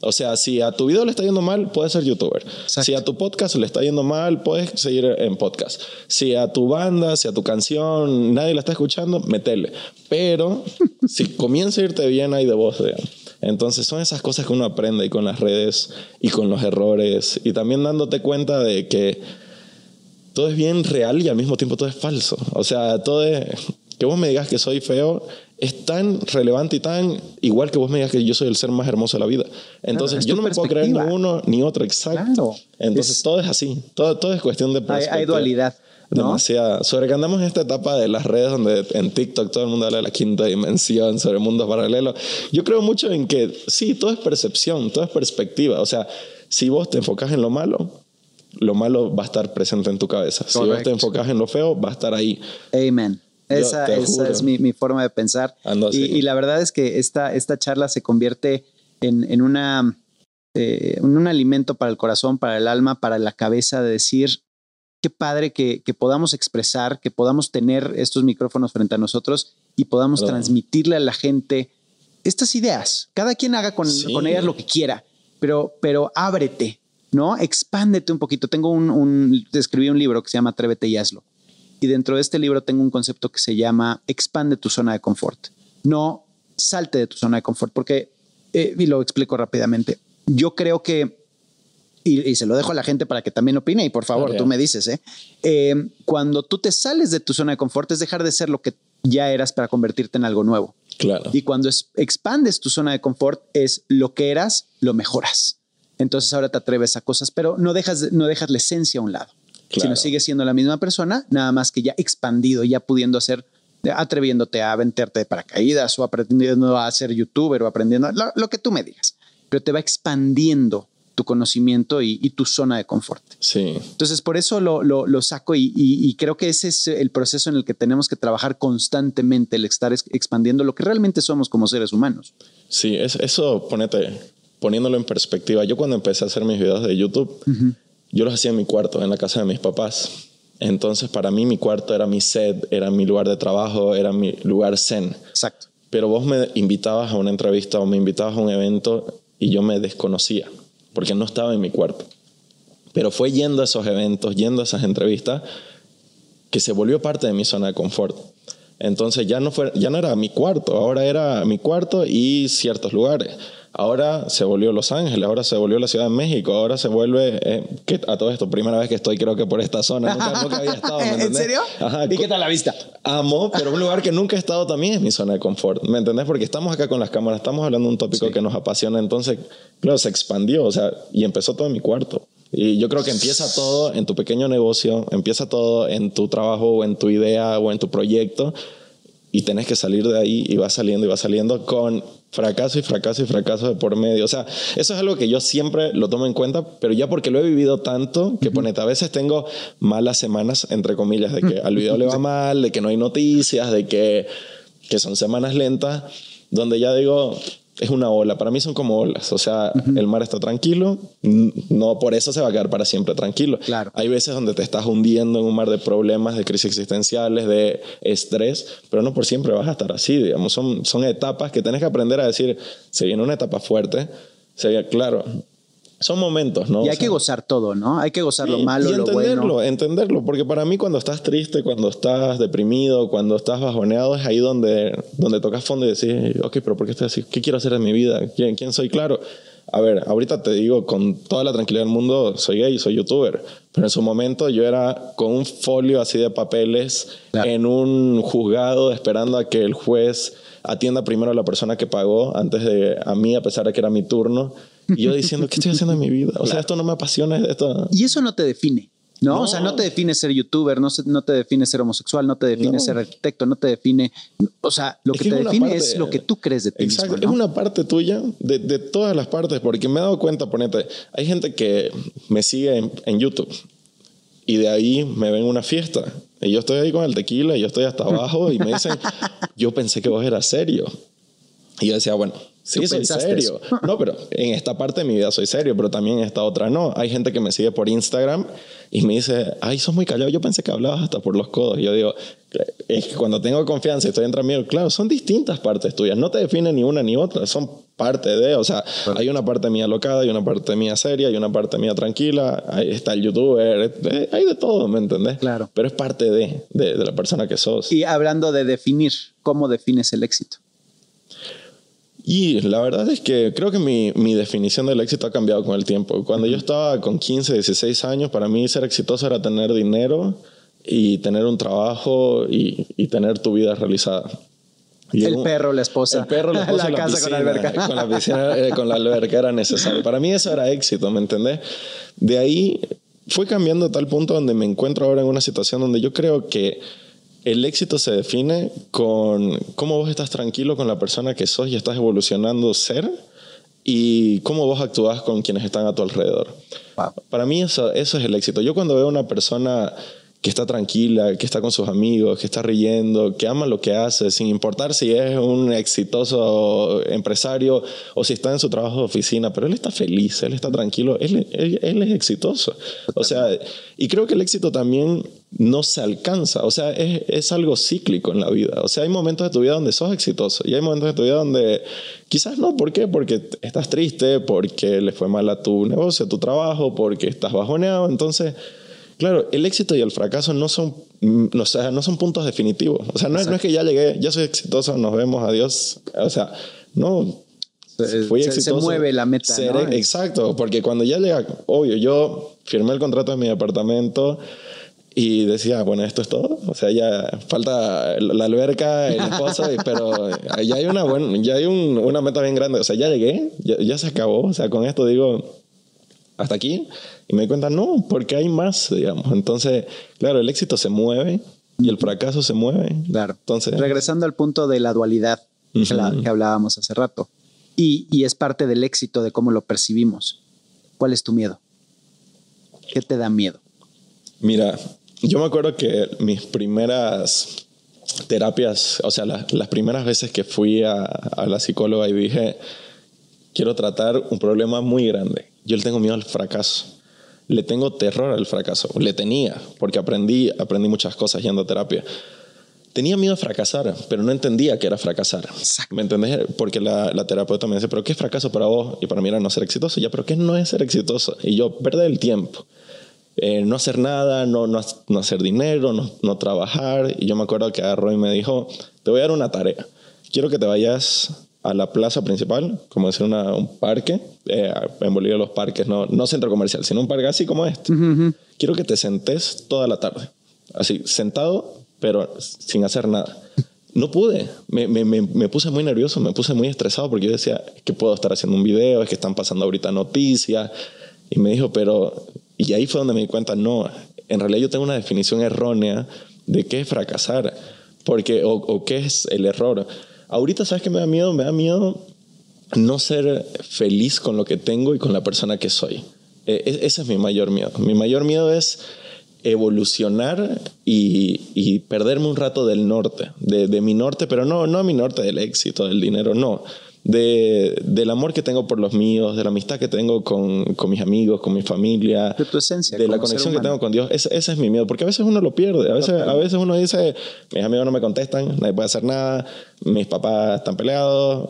O sea, si a tu video le está yendo mal, puedes ser youtuber. Exacto. Si a tu podcast le está yendo mal, puedes seguir en podcast. Si a tu banda, si a tu canción nadie la está escuchando, metele. Pero si comienza a irte bien, hay de vos. digamos. Entonces son esas cosas que uno aprende y con las redes y con los errores y también dándote cuenta de que todo es bien real y al mismo tiempo todo es falso. O sea, todo es... Que vos me digas que soy feo es tan relevante y tan igual que vos me digas que yo soy el ser más hermoso de la vida. Entonces es yo no me puedo creer ni uno ni otro, exacto. Claro. Entonces Es- todo es así, todo, todo es cuestión de Hay, perspectiva. hay dualidad, ¿no? Demasiada. Sobre que andamos en esta etapa de las redes donde en TikTok todo el mundo habla de la quinta dimensión, sobre mundos paralelos. Yo creo mucho en que sí, todo es percepción, todo es perspectiva. O sea, si vos te enfocas en lo malo, lo malo va a estar presente en tu cabeza. Si vos te enfocas en lo feo, va a estar ahí. Amen. Esa, es mi, mi forma de pensar. Ando. Y, y la verdad es que esta, esta charla se convierte en, en una, eh, en un alimento para el corazón, para el alma, para la cabeza, de decir, qué padre que, que podamos expresar, que podamos tener estos micrófonos frente a nosotros y podamos Claro. transmitirle a la gente estas ideas. Cada quien haga con, Sí. con ellas lo que quiera, pero, pero ábrete, ¿no? Expándete un poquito. Tengo un, un, escribí un libro que se llama Atrévete y hazlo. Y dentro de este libro tengo un concepto que se llama expande tu zona de confort. No salte de tu zona de confort, porque, eh, y lo explico rápidamente, yo creo que, y, y se lo dejo a la gente para que también opine, y por favor, tú me dices, ¿eh? Eh, cuando tú te sales de tu zona de confort es dejar de ser lo que ya eras para convertirte en algo nuevo. Claro. Y cuando es- expandes tu zona de confort es lo que eras, lo mejoras. Entonces ahora te atreves a cosas, pero no dejas, de- no dejas la esencia a un lado, Claro. sino sigues siendo la misma persona, nada más que ya expandido, ya pudiendo hacer, atreviéndote a aventarte de paracaídas o aprendiendo a ser youtuber o aprendiendo lo, lo que tú me digas, pero te va expandiendo tu conocimiento y, y tu zona de confort. Sí. Entonces, por eso lo, lo- lo saco y, y- y creo que ese es el proceso en el que tenemos que trabajar constantemente, el estar ex- expandiendo lo que realmente somos como seres humanos. Sí, es, eso, ponete, poniéndolo en perspectiva. Yo cuando empecé a hacer mis videos de YouTube, yo los hacía en mi cuarto, en la casa de mis papás. Entonces, para mí, mi cuarto era mi set, era mi lugar de trabajo, era mi lugar zen. Exacto. Pero vos me invitabas a una entrevista o me invitabas a un evento y yo me desconocía, porque no estaba en mi cuarto. Pero fue yendo a esos eventos, yendo a esas entrevistas, que se volvió parte de mi zona de confort. Entonces ya no, fue, ya no era mi cuarto, ahora era mi cuarto y ciertos lugares. Ahora se volvió Los Ángeles, ahora se volvió la Ciudad de México, ahora se vuelve, eh, que a todo esto, primera vez que estoy creo que por esta zona, nunca, nunca había estado. ¿me ¿En serio? Ajá, ¿Y qué tal la vista? Amo, pero un lugar que nunca he estado también es mi zona de confort. ¿Me entendés? Porque estamos acá con las cámaras, estamos hablando de un tópico Sí. que nos apasiona. Entonces, claro, se expandió, o sea, y empezó todo en mi cuarto. Y yo creo que empieza todo en tu pequeño negocio, empieza todo en tu trabajo o en tu idea o en tu proyecto. Y tenés que salir de ahí y va saliendo y va saliendo con fracaso y fracaso y fracaso de por medio. O sea, eso es algo que yo siempre lo tomo en cuenta, pero ya porque lo he vivido tanto que ponete, a veces tengo malas semanas, entre comillas, de que al video le va mal, de que no hay noticias, de que, que son semanas lentas, donde ya digo, es una ola. Para mí son como olas. O sea, el mar está tranquilo, no por eso se va a quedar para siempre tranquilo. Claro. Hay veces donde te estás hundiendo en un mar de problemas, de crisis existenciales, de estrés, pero no por siempre vas a estar así, digamos. Son, son etapas que tienes que aprender a decir, se viene una etapa fuerte, se viene- claro, son momentos, ¿no? Y O hay que gozar todo, ¿no? Hay que gozar lo Sí, malo, y lo entenderlo, bueno. entenderlo, porque para mí cuando estás triste, cuando estás deprimido, cuando estás bajoneado, es ahí donde, donde tocas fondo y decís, ok, pero ¿por qué estoy así? ¿Qué quiero hacer en mi vida? ¿Quién, quién soy? Claro, a ver, ahorita te digo con toda la tranquilidad del mundo, soy gay, soy youtuber, pero en su momento yo era con un folio así de papeles Claro. en un juzgado esperando a que el juez atienda primero a la persona que pagó antes de a mí, a pesar de que era mi turno. Y yo diciendo, ¿qué estoy haciendo en mi vida? O sea, esto no me apasiona, esto... Y eso no te define. ¿no? No. O sea, no te define ser youtuber, no, se- no te define ser homosexual, no te define No. ser arquitecto, no te define. O sea, lo Es que, que te define parte- es lo que tú crees de ti Exacto, mismo. es una parte tuya de, de todas las partes, porque me he dado cuenta, ponete, hay gente que me sigue en, en YouTube y de ahí me ven en una fiesta y yo estoy ahí con el tequila y yo estoy hasta abajo y me dicen, yo pensé que vos eras serio. Y yo decía, bueno, sí, soy serio. No, pero en esta parte de mi vida soy serio, pero también en esta otra no. Hay gente que me sigue por Instagram y me dice, ay, sos muy callado. Yo pensé que hablabas hasta por los codos. Y yo digo, es que cuando tengo confianza y estoy entre amigos, claro, son distintas partes tuyas. No te definen ni una ni otra, son parte de, o sea, hay una parte mía locada, hay una parte mía seria, hay una parte mía tranquila, ahí está el youtuber, eh, hay de todo, ¿me entendés? Claro. Pero es parte de, de, de la persona que sos. Y hablando de definir, ¿cómo defines el éxito? Y la verdad es que creo que mi, mi definición del éxito ha cambiado con el tiempo. Cuando yo estaba con 15, 16 años, para mí ser exitoso era tener dinero y tener un trabajo y, y tener tu vida realizada. Y el un- perro, la esposa. el perro, la, esposa, la la casa piscina, con alberca. Con la piscina, eh, con la alberca era necesario. Para mí eso era éxito, ¿me entendés? De ahí fue cambiando a tal punto donde me encuentro ahora en una situación donde yo creo que el éxito se define con cómo vos estás tranquilo con la persona que sos y estás evolucionando ser y cómo vos actúas con quienes están a tu alrededor. Wow. Para mí eso, eso es el éxito. Yo cuando veo a una persona que está tranquila, que está con sus amigos, que está riendo, que ama lo que hace, sin importar si es un exitoso empresario o si está en su trabajo de oficina, pero él está feliz, él está tranquilo, él, él- es exitoso. O sea, y creo que el éxito también no se alcanza, o sea, es, es algo cíclico en la vida. O sea, hay momentos de tu vida donde sos exitoso y hay momentos de tu vida donde quizás no, ¿por qué? Porque estás triste, porque le fue mal a tu negocio, a tu trabajo, porque estás bajoneado, entonces... Claro, el éxito y el fracaso no son, mm, no, o sea, no son puntos definitivos. O sea, no es, no es que ya llegué, ya soy exitoso, nos vemos, adiós. O sea, no. Se- Fui se- se exitoso. mueve la meta, Seré- ¿no? Exacto, porque cuando ya llega, obvio, yo firmé el contrato de mi departamento y decía, bueno, esto es todo. O sea, ya falta la alberca, el esposo, pero ya hay, una, buen, ya hay un- una meta bien grande. O sea, ya llegué, ya, ya se acabó. O sea, con esto digo, hasta aquí. Y me di cuenta, no, porque hay más, digamos. Entonces, claro, el éxito se mueve y el fracaso se mueve. Claro. Entonces, Regresando al punto de la dualidad que, Ujú. la- que hablábamos hace rato. Y, y es parte del éxito de cómo lo percibimos. ¿Cuál es tu miedo? ¿Qué te da miedo? Mira, yo me acuerdo que mis primeras terapias, o sea, la- las primeras veces que fui a, a la psicóloga y dije, quiero tratar un problema muy grande. Yo le tengo miedo al fracaso. Le tengo terror al fracaso. Le tenía, porque aprendí, aprendí muchas cosas yendo a terapia. Tenía miedo a fracasar, pero no entendía qué era fracasar. ¿Me entendés? Porque la, la terapeuta me dice, ¿pero qué es fracaso para vos? Y para mí era no ser exitoso. Ya, ¿pero qué no es ser exitoso? Y yo, perder el tiempo. Eh, no hacer nada, no, no, no hacer dinero, no, no trabajar. Y yo me acuerdo que agarró y me dijo, te voy a dar una tarea. Quiero que te vayas a la plaza principal, como decir una, un parque, eh, en Bolivia los parques, no, no centro comercial, sino un parque así como este. Quiero que te sentes toda la tarde, así, sentado, pero sin hacer nada. No pude, me, me, me, me puse muy nervioso, me puse muy estresado porque yo decía, es que puedo estar haciendo un video, es que están pasando ahorita noticias. Y me dijo, pero... Y ahí fue donde me di cuenta, no, en realidad yo tengo una definición errónea de qué es fracasar, porque, o, o qué es el error. Ahorita, ¿sabes qué me da miedo? Me da miedo no ser feliz con lo que tengo y con la persona que soy. E- e- ese es mi mayor miedo. Mi mayor miedo es evolucionar y, y perderme un rato del norte, de, de mi norte, pero no, no mi norte del éxito, del dinero, no. De, del amor que tengo por los míos, de la amistad que tengo con, con mis amigos, con mi familia, De tu esencia de la conexión que tengo con Dios. Ese, ese es mi miedo, porque a veces uno lo pierde. A veces, a veces uno dice, mis amigos no me contestan, nadie puede hacer nada, mis papás están peleados,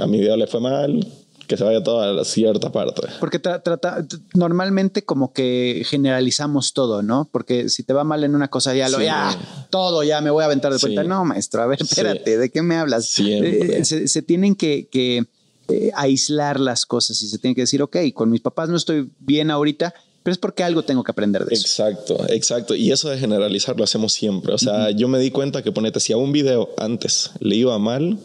a, mi video le fue mal, que se vaya todo a cierta parte. Porque tra- trata, normalmente como que generalizamos todo, ¿no? Porque si te va mal en una cosa, ya lo, Sí. ya, todo, ya me voy a aventar de Sí. cuenta. No, maestro, a ver, Sí. espérate, ¿de qué me hablas? Eh, se, se tienen que, que, eh, aislar las cosas y se tienen que decir, ok, con mis papás no estoy bien ahorita, pero es porque algo tengo que aprender de eso. Exacto, exacto. Y eso de generalizar lo hacemos siempre. O sea, yo me di cuenta que ponete, si a un video antes le iba mal,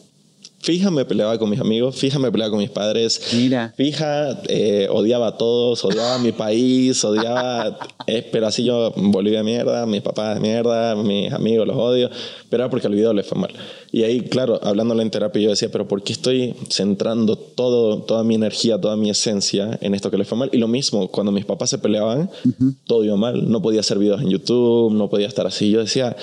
fija me peleaba con mis amigos, fija me peleaba con mis padres. Mira. Fija eh, odiaba a todos, odiaba a mi país, odiaba. eh, pero así yo, Bolivia mierda, mis papás mierda, mis amigos los odio. Pero era porque al video le fue mal. Y ahí, claro, hablándole en terapia, yo decía, pero ¿por qué estoy centrando todo, toda mi energía, toda mi esencia en esto que le fue mal? Y lo mismo, cuando mis papás se peleaban, todo iba mal. No podía hacer videos en YouTube, no podía estar así. Yo decía,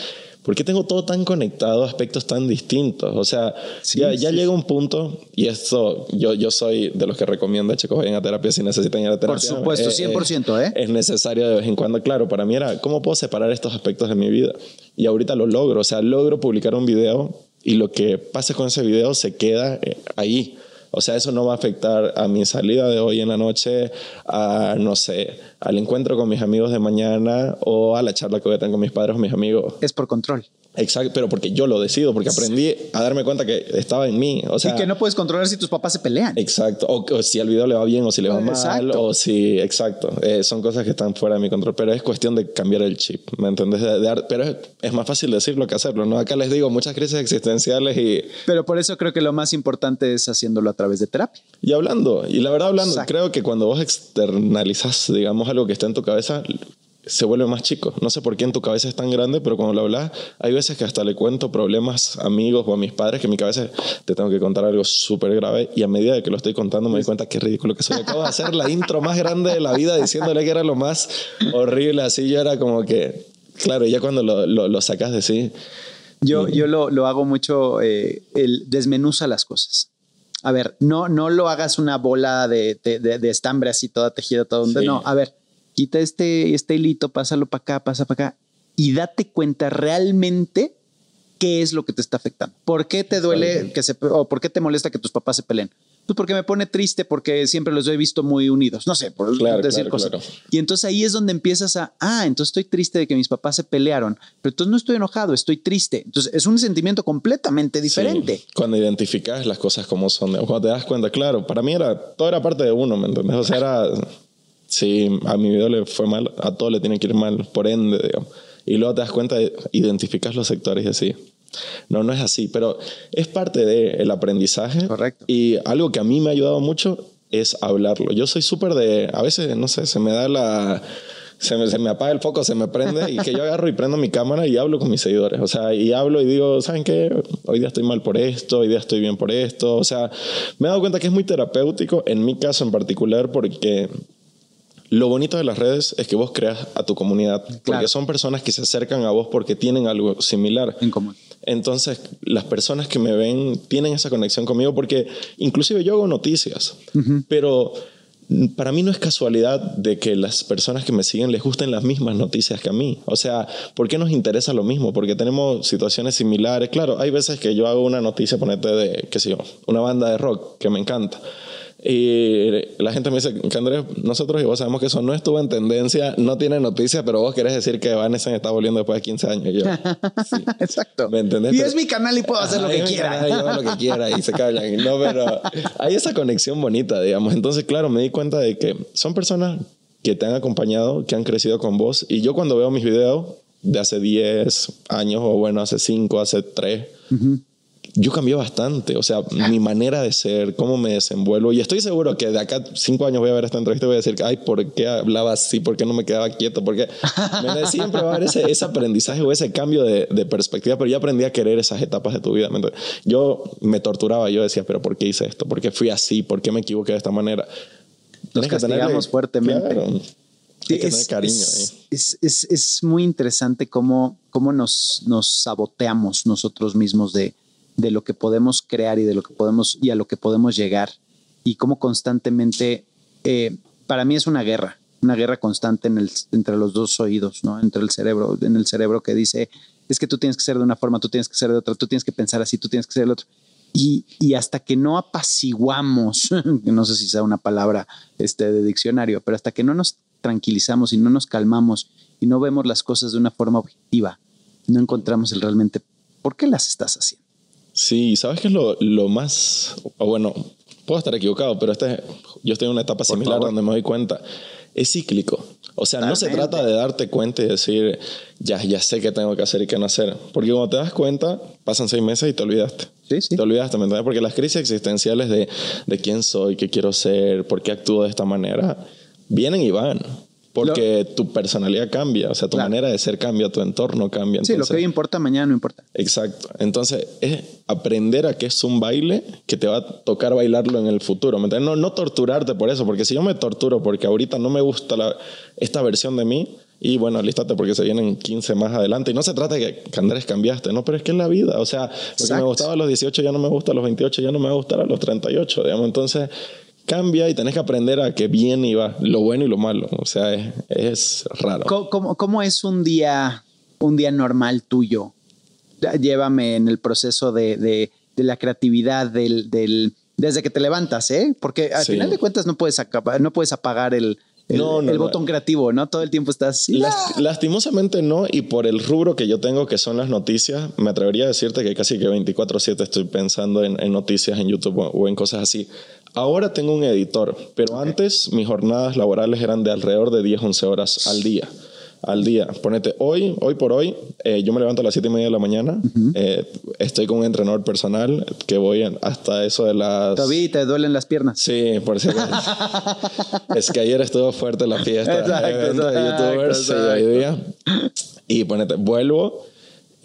¿por qué tengo todo tan conectado aspectos tan distintos? O sea, Sí, ya, ya sí, llega un punto, y esto, yo, yo soy de los que recomienda, chicos, vayan a terapia si necesitan ir a terapia. supuesto, 100%, ¿eh? Es necesario de vez en cuando, claro, para mí era, ¿cómo puedo separar estos aspectos de mi vida? Y ahorita lo logro, o sea, logro publicar un video y lo que pase con ese video se queda eh, ahí. O sea, eso no va a afectar a mi salida de hoy en la noche, a, no sé, al encuentro con mis amigos de mañana o a la charla que voy a tener con mis padres o mis amigos. Es por control. Exacto, pero porque yo lo decido, porque aprendí a darme cuenta que estaba en mí. O sea, y que no puedes controlar si tus papás se pelean. Exacto, o, o si al video le va bien o si le va mal, Exacto. o si, exacto, Eh, son cosas que están fuera de mi control, pero es cuestión de cambiar el chip, ¿me entendés? De- de dar- pero es, es más fácil decirlo que hacerlo, ¿no? Acá les digo muchas crisis existenciales y, Pero por eso creo que lo más importante es haciéndolo a través de terapia. y hablando, y la verdad hablando, Exacto. creo que cuando vos externalizas, digamos, algo que está en tu cabeza, se vuelve más chico. No sé por qué en tu cabeza es tan grande, pero cuando lo hablas, hay veces que hasta le cuento problemas a amigos o a mis padres que en mi cabeza te tengo que contar algo súper grave y a medida de que lo estoy contando me doy cuenta qué ridículo que soy. Acabo de hacer la intro más grande de la vida diciéndole que era lo más horrible, así yo era como que, claro, ya cuando lo, lo, lo sacas de sí, Yo, yo lo, lo hago mucho, eh, el desmenuza las cosas. A ver, no, no lo hagas una bola de, de, de- de estambre así toda tejida, todo. Sí. No, a ver, quita este, este hilito, pásalo para acá, pasa para acá y date cuenta realmente qué es lo que te está afectando. ¿Por qué te duele que se, o por qué te molesta que tus papás se peleen? Pues porque me pone triste porque siempre los he visto muy unidos. No sé, por Claro, decir claro, cosas. claro. Y entonces ahí es donde empiezas a, ah, entonces estoy triste de que mis papás se pelearon, pero entonces no estoy enojado, estoy triste. Entonces es un sentimiento completamente diferente. Sí, cuando identificas las cosas como son, cuando te das cuenta, claro, para mí era, todo era parte de uno, ¿me entiendes? O sea, era, si a mi video le fue mal, a todo le tiene que ir mal, por ende, digamos. Y luego te das cuenta, identificas los sectores y así. No, no es así, pero es parte del aprendizaje. Correcto. Y algo que a mí me ha ayudado mucho es hablarlo. Yo soy súper de, a veces, no sé, se me da la... Se me, se me apaga el foco, se me prende y que yo agarro y prendo mi cámara y hablo con mis seguidores. O sea, y hablo y digo, ¿saben qué? Hoy día estoy mal por esto, hoy día estoy bien por esto. O sea, me he dado cuenta que es muy terapéutico en mi caso en particular porque lo bonito de las redes es que vos creas a tu comunidad. Porque son personas que se acercan a vos porque tienen algo similar. En común. Entonces, las personas que me ven tienen esa conexión conmigo porque inclusive yo hago noticias, pero para mí no es casualidad de que las personas que me siguen les gusten las mismas noticias que a mí. O sea, ¿por qué nos interesa lo mismo? Porque tenemos situaciones similares. Claro, hay veces que yo hago una noticia, ponete de, qué sé yo, una banda de rock que me encanta. Y la gente me dice que Andrés, nosotros y vos sabemos que eso no estuvo en tendencia, no tiene noticias, pero vos querés decir que Vanessa está volviendo después de 15 años. Y yo, sí. Exacto. ¿Me entendés? Y es mi canal y puedo hacer lo que quiera. yo hago lo que quiera y se callan. No, pero hay esa conexión bonita, digamos. Entonces, claro, me di cuenta de que son personas que te han acompañado, que han crecido con vos. Y yo cuando veo mis videos de hace 10 años, o bueno, hace 5, hace 3, yo cambié bastante. O sea, mi manera de ser, cómo me desenvuelvo. Y estoy seguro que de acá 5 años voy a ver esta entrevista y voy a decir, ay, ¿por qué hablaba así? ¿Por qué no me quedaba quieto? Porque siempre va a haber ese, ese aprendizaje o ese cambio de, de perspectiva. Pero yo aprendí a querer esas etapas de tu vida. ¿me? Yo me torturaba. Yo decía, ¿pero por qué hice esto? ¿Por qué fui así? ¿Por qué me equivoqué de esta manera? Tienes que tenerle- castigamos fuertemente. Claro. Hay que tener cariño es, es, es- es muy interesante cómo, cómo nos, nos saboteamos nosotros mismos de, de lo que podemos crear y de lo que podemos y a lo que podemos llegar y cómo constantemente eh, para mí es una guerra una guerra constante entre los dos oídos no entre el cerebro en el cerebro que dice es que tú tienes que ser de una forma tú tienes que ser de otra tú tienes que pensar así tú tienes que ser el otro y, y hasta que no apaciguamos, no sé si sea una palabra este, de diccionario, pero hasta que no nos tranquilizamos y no nos calmamos y no vemos las cosas de una forma objetiva, no encontramos el realmente por qué las estás haciendo. Sí, ¿sabes qué es lo, lo más... O bueno, puedo estar equivocado, pero este, yo estoy en una etapa Por similar favor. donde me doy cuenta. Es cíclico. O sea, no se trata de darte cuenta y decir, ya, ya sé qué tengo que hacer y qué no hacer. Porque cuando te das cuenta, pasan seis meses y te olvidaste. Sí, sí. Te olvidaste, ¿me entiendes? Porque las crisis existenciales de, de quién soy, qué quiero ser, por qué actúo de esta manera, vienen y van. Porque tu personalidad cambia, o sea, tu Claro. manera de ser cambia, tu entorno cambia. Sí, lo Entonces- que hoy importa, mañana no importa. Exacto. Entonces, es aprender a que es un baile que te va a tocar bailarlo en el futuro. ¿me? No, no torturarte por eso, porque si yo me torturo porque ahorita no me gusta la- esta versión de mí, y bueno, lístate porque se vienen 15 más adelante. Y no se trata de que, Andrés cambiaste, no, pero es que es la vida. O sea, lo que me gustaba a los 18 ya no me gusta a los 28, ya no me va a gustar a los 38, digamos. Entonces, cambia y tenés que aprender a que viene y va, lo bueno y lo malo. O sea, es, es raro. ¿Cómo, cómo- cómo es un día, un día normal tuyo? Llévame en el proceso de, de- de la creatividad del, del- desde que te levantas, ¿eh? Porque al Sí. final de cuentas no puedes, acabar- no puedes apagar el, el, No, no, el no. botón creativo, ¿no? Todo el tiempo estás lastimosamente no, y por el rubro que yo tengo, que son las noticias, me atrevería a decirte que casi que 24/7 estoy pensando en, en noticias en YouTube o en cosas así. Ahora tengo un editor, pero antes mis jornadas laborales eran de alrededor de 10, 11 horas al día. Al día. Ponete, hoy, hoy por hoy, eh, yo me levanto a las 7 y media de la mañana. eh, estoy con un entrenador personal que voy hasta eso de las... Todavía te duelen las piernas. Sí, por acaso. es que ayer estuvo fuerte la fiesta. Exacto, evento de exacto, youtubers y hoy exacto. día. Y ponete, vuelvo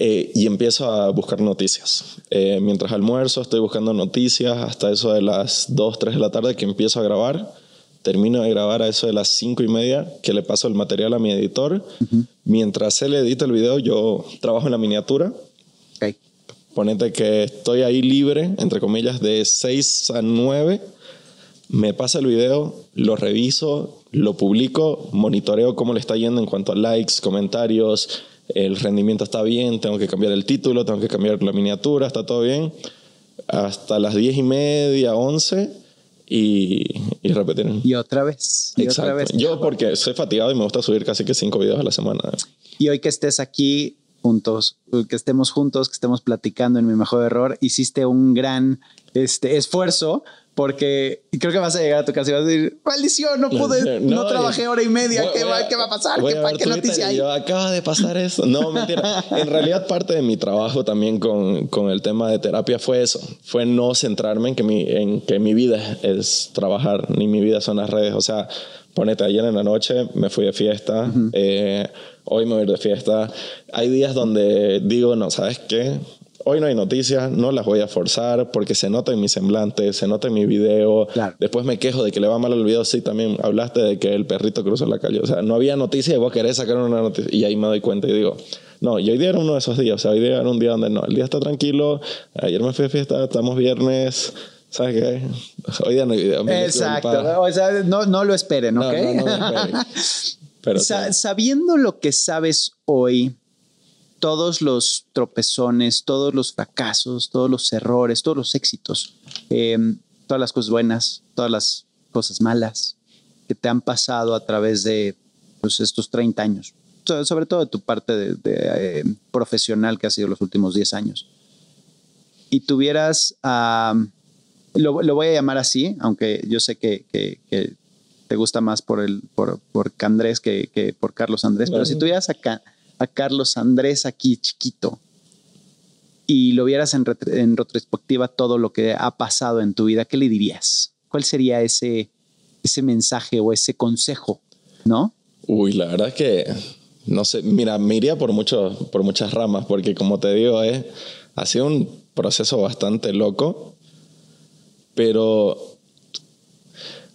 eh, y empiezo a buscar noticias. Eh, mientras almuerzo estoy buscando noticias hasta eso de las 2, 3 de la tarde que empiezo a grabar. Termino de grabar a eso de las 5 y media que le paso el material a mi editor. Mientras él edita el video yo trabajo en la miniatura. Ok. Ponete que estoy ahí libre, entre comillas, de 6 a 9. Me pasa el video, lo reviso, lo publico, monitoreo cómo le está yendo en cuanto a likes, comentarios, el rendimiento está bien, tengo que cambiar el título, tengo que cambiar la miniatura, está todo bien. Hasta las 10 y media, 11 y, y repetir. Y otra vez. Y otra Exacto. vez. Yo porque soy fatigado y me gusta subir casi que 5 videos a la semana. Y hoy que estés aquí juntos, que estemos juntos, que estemos platicando en mi mejor error, hiciste un gran este, esfuerzo porque creo que vas a llegar a tu casa y vas a decir, maldición, no pude, no, No, trabajé hora y media, voy- ¿qué, voy va, a- ¿qué va a pasar? ¿Qué, a ver qué noticia hay? yo, acaba de pasar eso. No, mentira. en realidad, parte de mi trabajo también con, con el tema de terapia fue eso. Fue no centrarme en que mi, en que mi vida es trabajar, ni mi vida son las redes. O sea, ponete, ayer en la noche me fui de fiesta. eh, hoy me voy de fiesta. Hay días donde digo, no, ¿sabes qué? Hoy no hay noticias, no las voy a forzar porque se nota en mi semblante, se nota en mi video. Claro. Después me quejo de que le va mal al video. Sí, también hablaste de que el perrito cruzó la calle. O sea, no había noticia y vos querés sacar una noticia. Y ahí me doy cuenta y digo, no, y hoy día era uno de esos días. O sea, hoy día era un día donde no, el día está tranquilo. Ayer me fui de fiesta, estamos viernes. ¿Sabes qué? Hoy día no hay video. Exacto. O sea, no, no lo esperen, ¿ok? no, no me esperen. Pero sí. Sabiendo lo que sabes hoy, todos los tropezones, todos los fracasos, todos los errores, todos los éxitos, eh, todas las cosas buenas, todas las cosas malas que te han pasado a través de pues, estos 30 años, sobre todo de tu parte de, eh, profesional que ha sido los últimos 10 años, y tuvieras, lo, voy a llamar así, aunque yo sé que, te gusta más por, el, por, por Andrés que, por Carlos Andrés, pero si tuvieras acá a Carlos Andrés aquí chiquito y lo vieras en, retrospectiva todo lo que ha pasado en tu vida, ¿qué le dirías? ¿Cuál sería ese, ese mensaje o ese consejo? ¿No? Uy, la verdad es que no sé, mira, me por, mucho, por muchas ramas, porque como te digo, eh, ha sido un proceso bastante loco, pero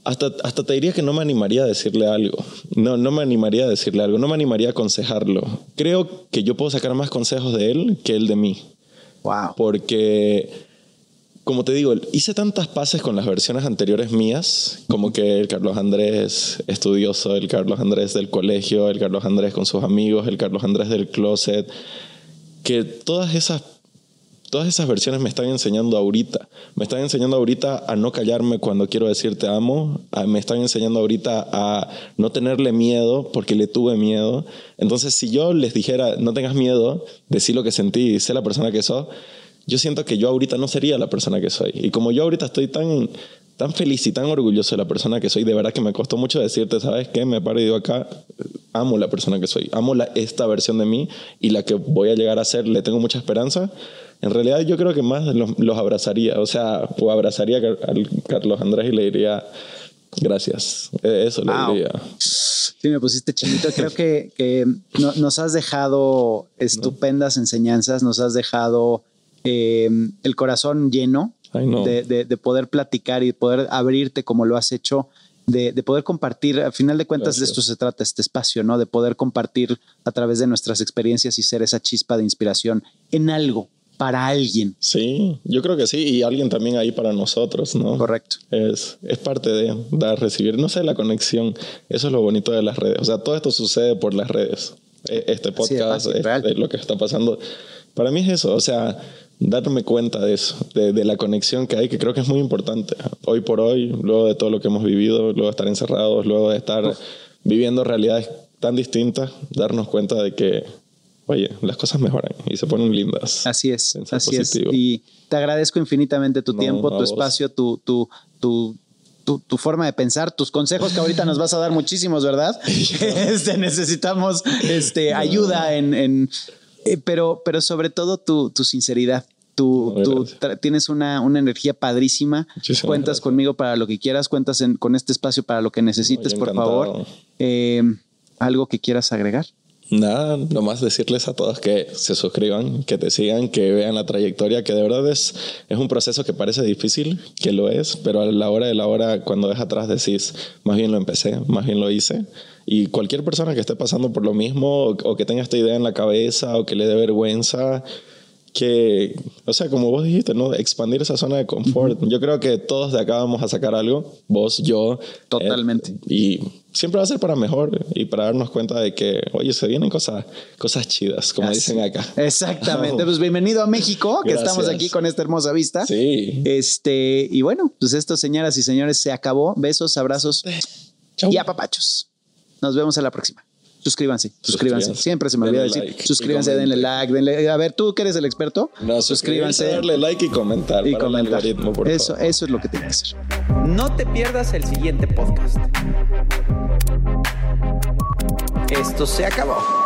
hasta, hasta te diría que no me animaría a decirle algo. No, no me animaría a decirle algo, no me animaría a aconsejarlo. Creo que yo puedo sacar más consejos de él que él de mí. Wow. Porque, como te digo, hice tantas pases con las versiones anteriores mías, como que el Carlos Andrés estudioso, el Carlos Andrés del colegio, el Carlos Andrés con sus amigos, el Carlos Andrés del closet, que todas esas todas esas versiones me están enseñando ahorita. Me están enseñando ahorita a no callarme cuando quiero decir te amo. me están enseñando ahorita a no tenerle miedo porque le tuve miedo. Entonces, si yo les dijera, no tengas miedo, decí lo que sentí y sé la persona que soy, yo siento que yo ahorita no sería la persona que soy. Y como yo ahorita estoy tan, tan feliz y tan orgulloso de la persona que soy, de verdad que me costó mucho decirte, ¿sabes qué? Me paro y digo acá, amo la persona que soy, amo la, esta versión de mí y la que voy a llegar a ser, le tengo mucha esperanza en realidad yo creo que más los, abrazaría, o sea, o abrazaría a Carlos Andrés y le diría gracias. E, eso le diría. Sí, me pusiste chinito. Creo que, que nos has dejado estupendas enseñanzas, nos has dejado eh, el corazón lleno de, de, poder platicar y poder abrirte como lo has hecho. De, de, poder compartir, al final de cuentas de esto se trata este espacio, ¿no? De poder compartir a través de nuestras experiencias y ser esa chispa de inspiración en algo, para alguien. Sí, yo creo que sí, y alguien también ahí para nosotros, ¿no? Correcto. Es, es parte de dar, recibir, no sé, la conexión. Eso es lo bonito de las redes. O sea, todo esto sucede por las redes. E, este podcast es, lo que está pasando. Para mí es eso, o sea, darme cuenta de eso, de, de, la conexión que hay, que creo que es muy importante. Hoy por hoy, luego de todo lo que hemos vivido, luego de estar encerrados, luego de estar viviendo realidades tan distintas, darnos cuenta de que oye, las cosas mejoran y se ponen lindas. Así es, así es. Y te agradezco infinitamente tu tiempo, tu espacio, tu, tu, tu, tu, forma de pensar, tus consejos que ahorita nos vas a dar muchísimos, ¿verdad? este, necesitamos este, ayuda en... en eh, pero, pero sobre todo tu, tu sinceridad. Tú, tú tienes una, una, energía padrísima. cuentas conmigo para lo que quieras, cuentas con este espacio para lo que necesites, por favor. Eh, ¿Algo que quieras agregar? Nada, nomás decirles a todos que se suscriban, que te sigan, que vean la trayectoria, que de verdad es, es un proceso que parece difícil, que lo es, pero a la hora de la hora, cuando ves atrás, decís, más bien lo empecé, más bien lo hice. Y cualquier persona que esté pasando por lo mismo o, o que tenga esta idea en la cabeza o que le dé vergüenza, que, o sea, como vos dijiste, ¿no? Expandir esa zona de confort. Yo creo que todos de acá vamos a sacar algo, vos, yo. Totalmente. Eh, y siempre va a ser para mejor y para darnos cuenta de que, oye, se vienen cosas, cosas chidas, como dicen acá. Exactamente. Pues bienvenido a México, que estamos aquí con esta hermosa vista. Sí. Este, y bueno, pues esto, señoras y señores, se acabó. Besos, abrazos y apapachos. Nos vemos en la próxima suscríbanse, suscríbanse. Siempre se me olvida decir, suscríbanse, denle like, denle. A ver, tú que eres el experto, no, suscríbanse, darle like y comentar. Y comentar. eso, eso es lo que tiene que hacer. No te pierdas el siguiente podcast. Esto se acabó.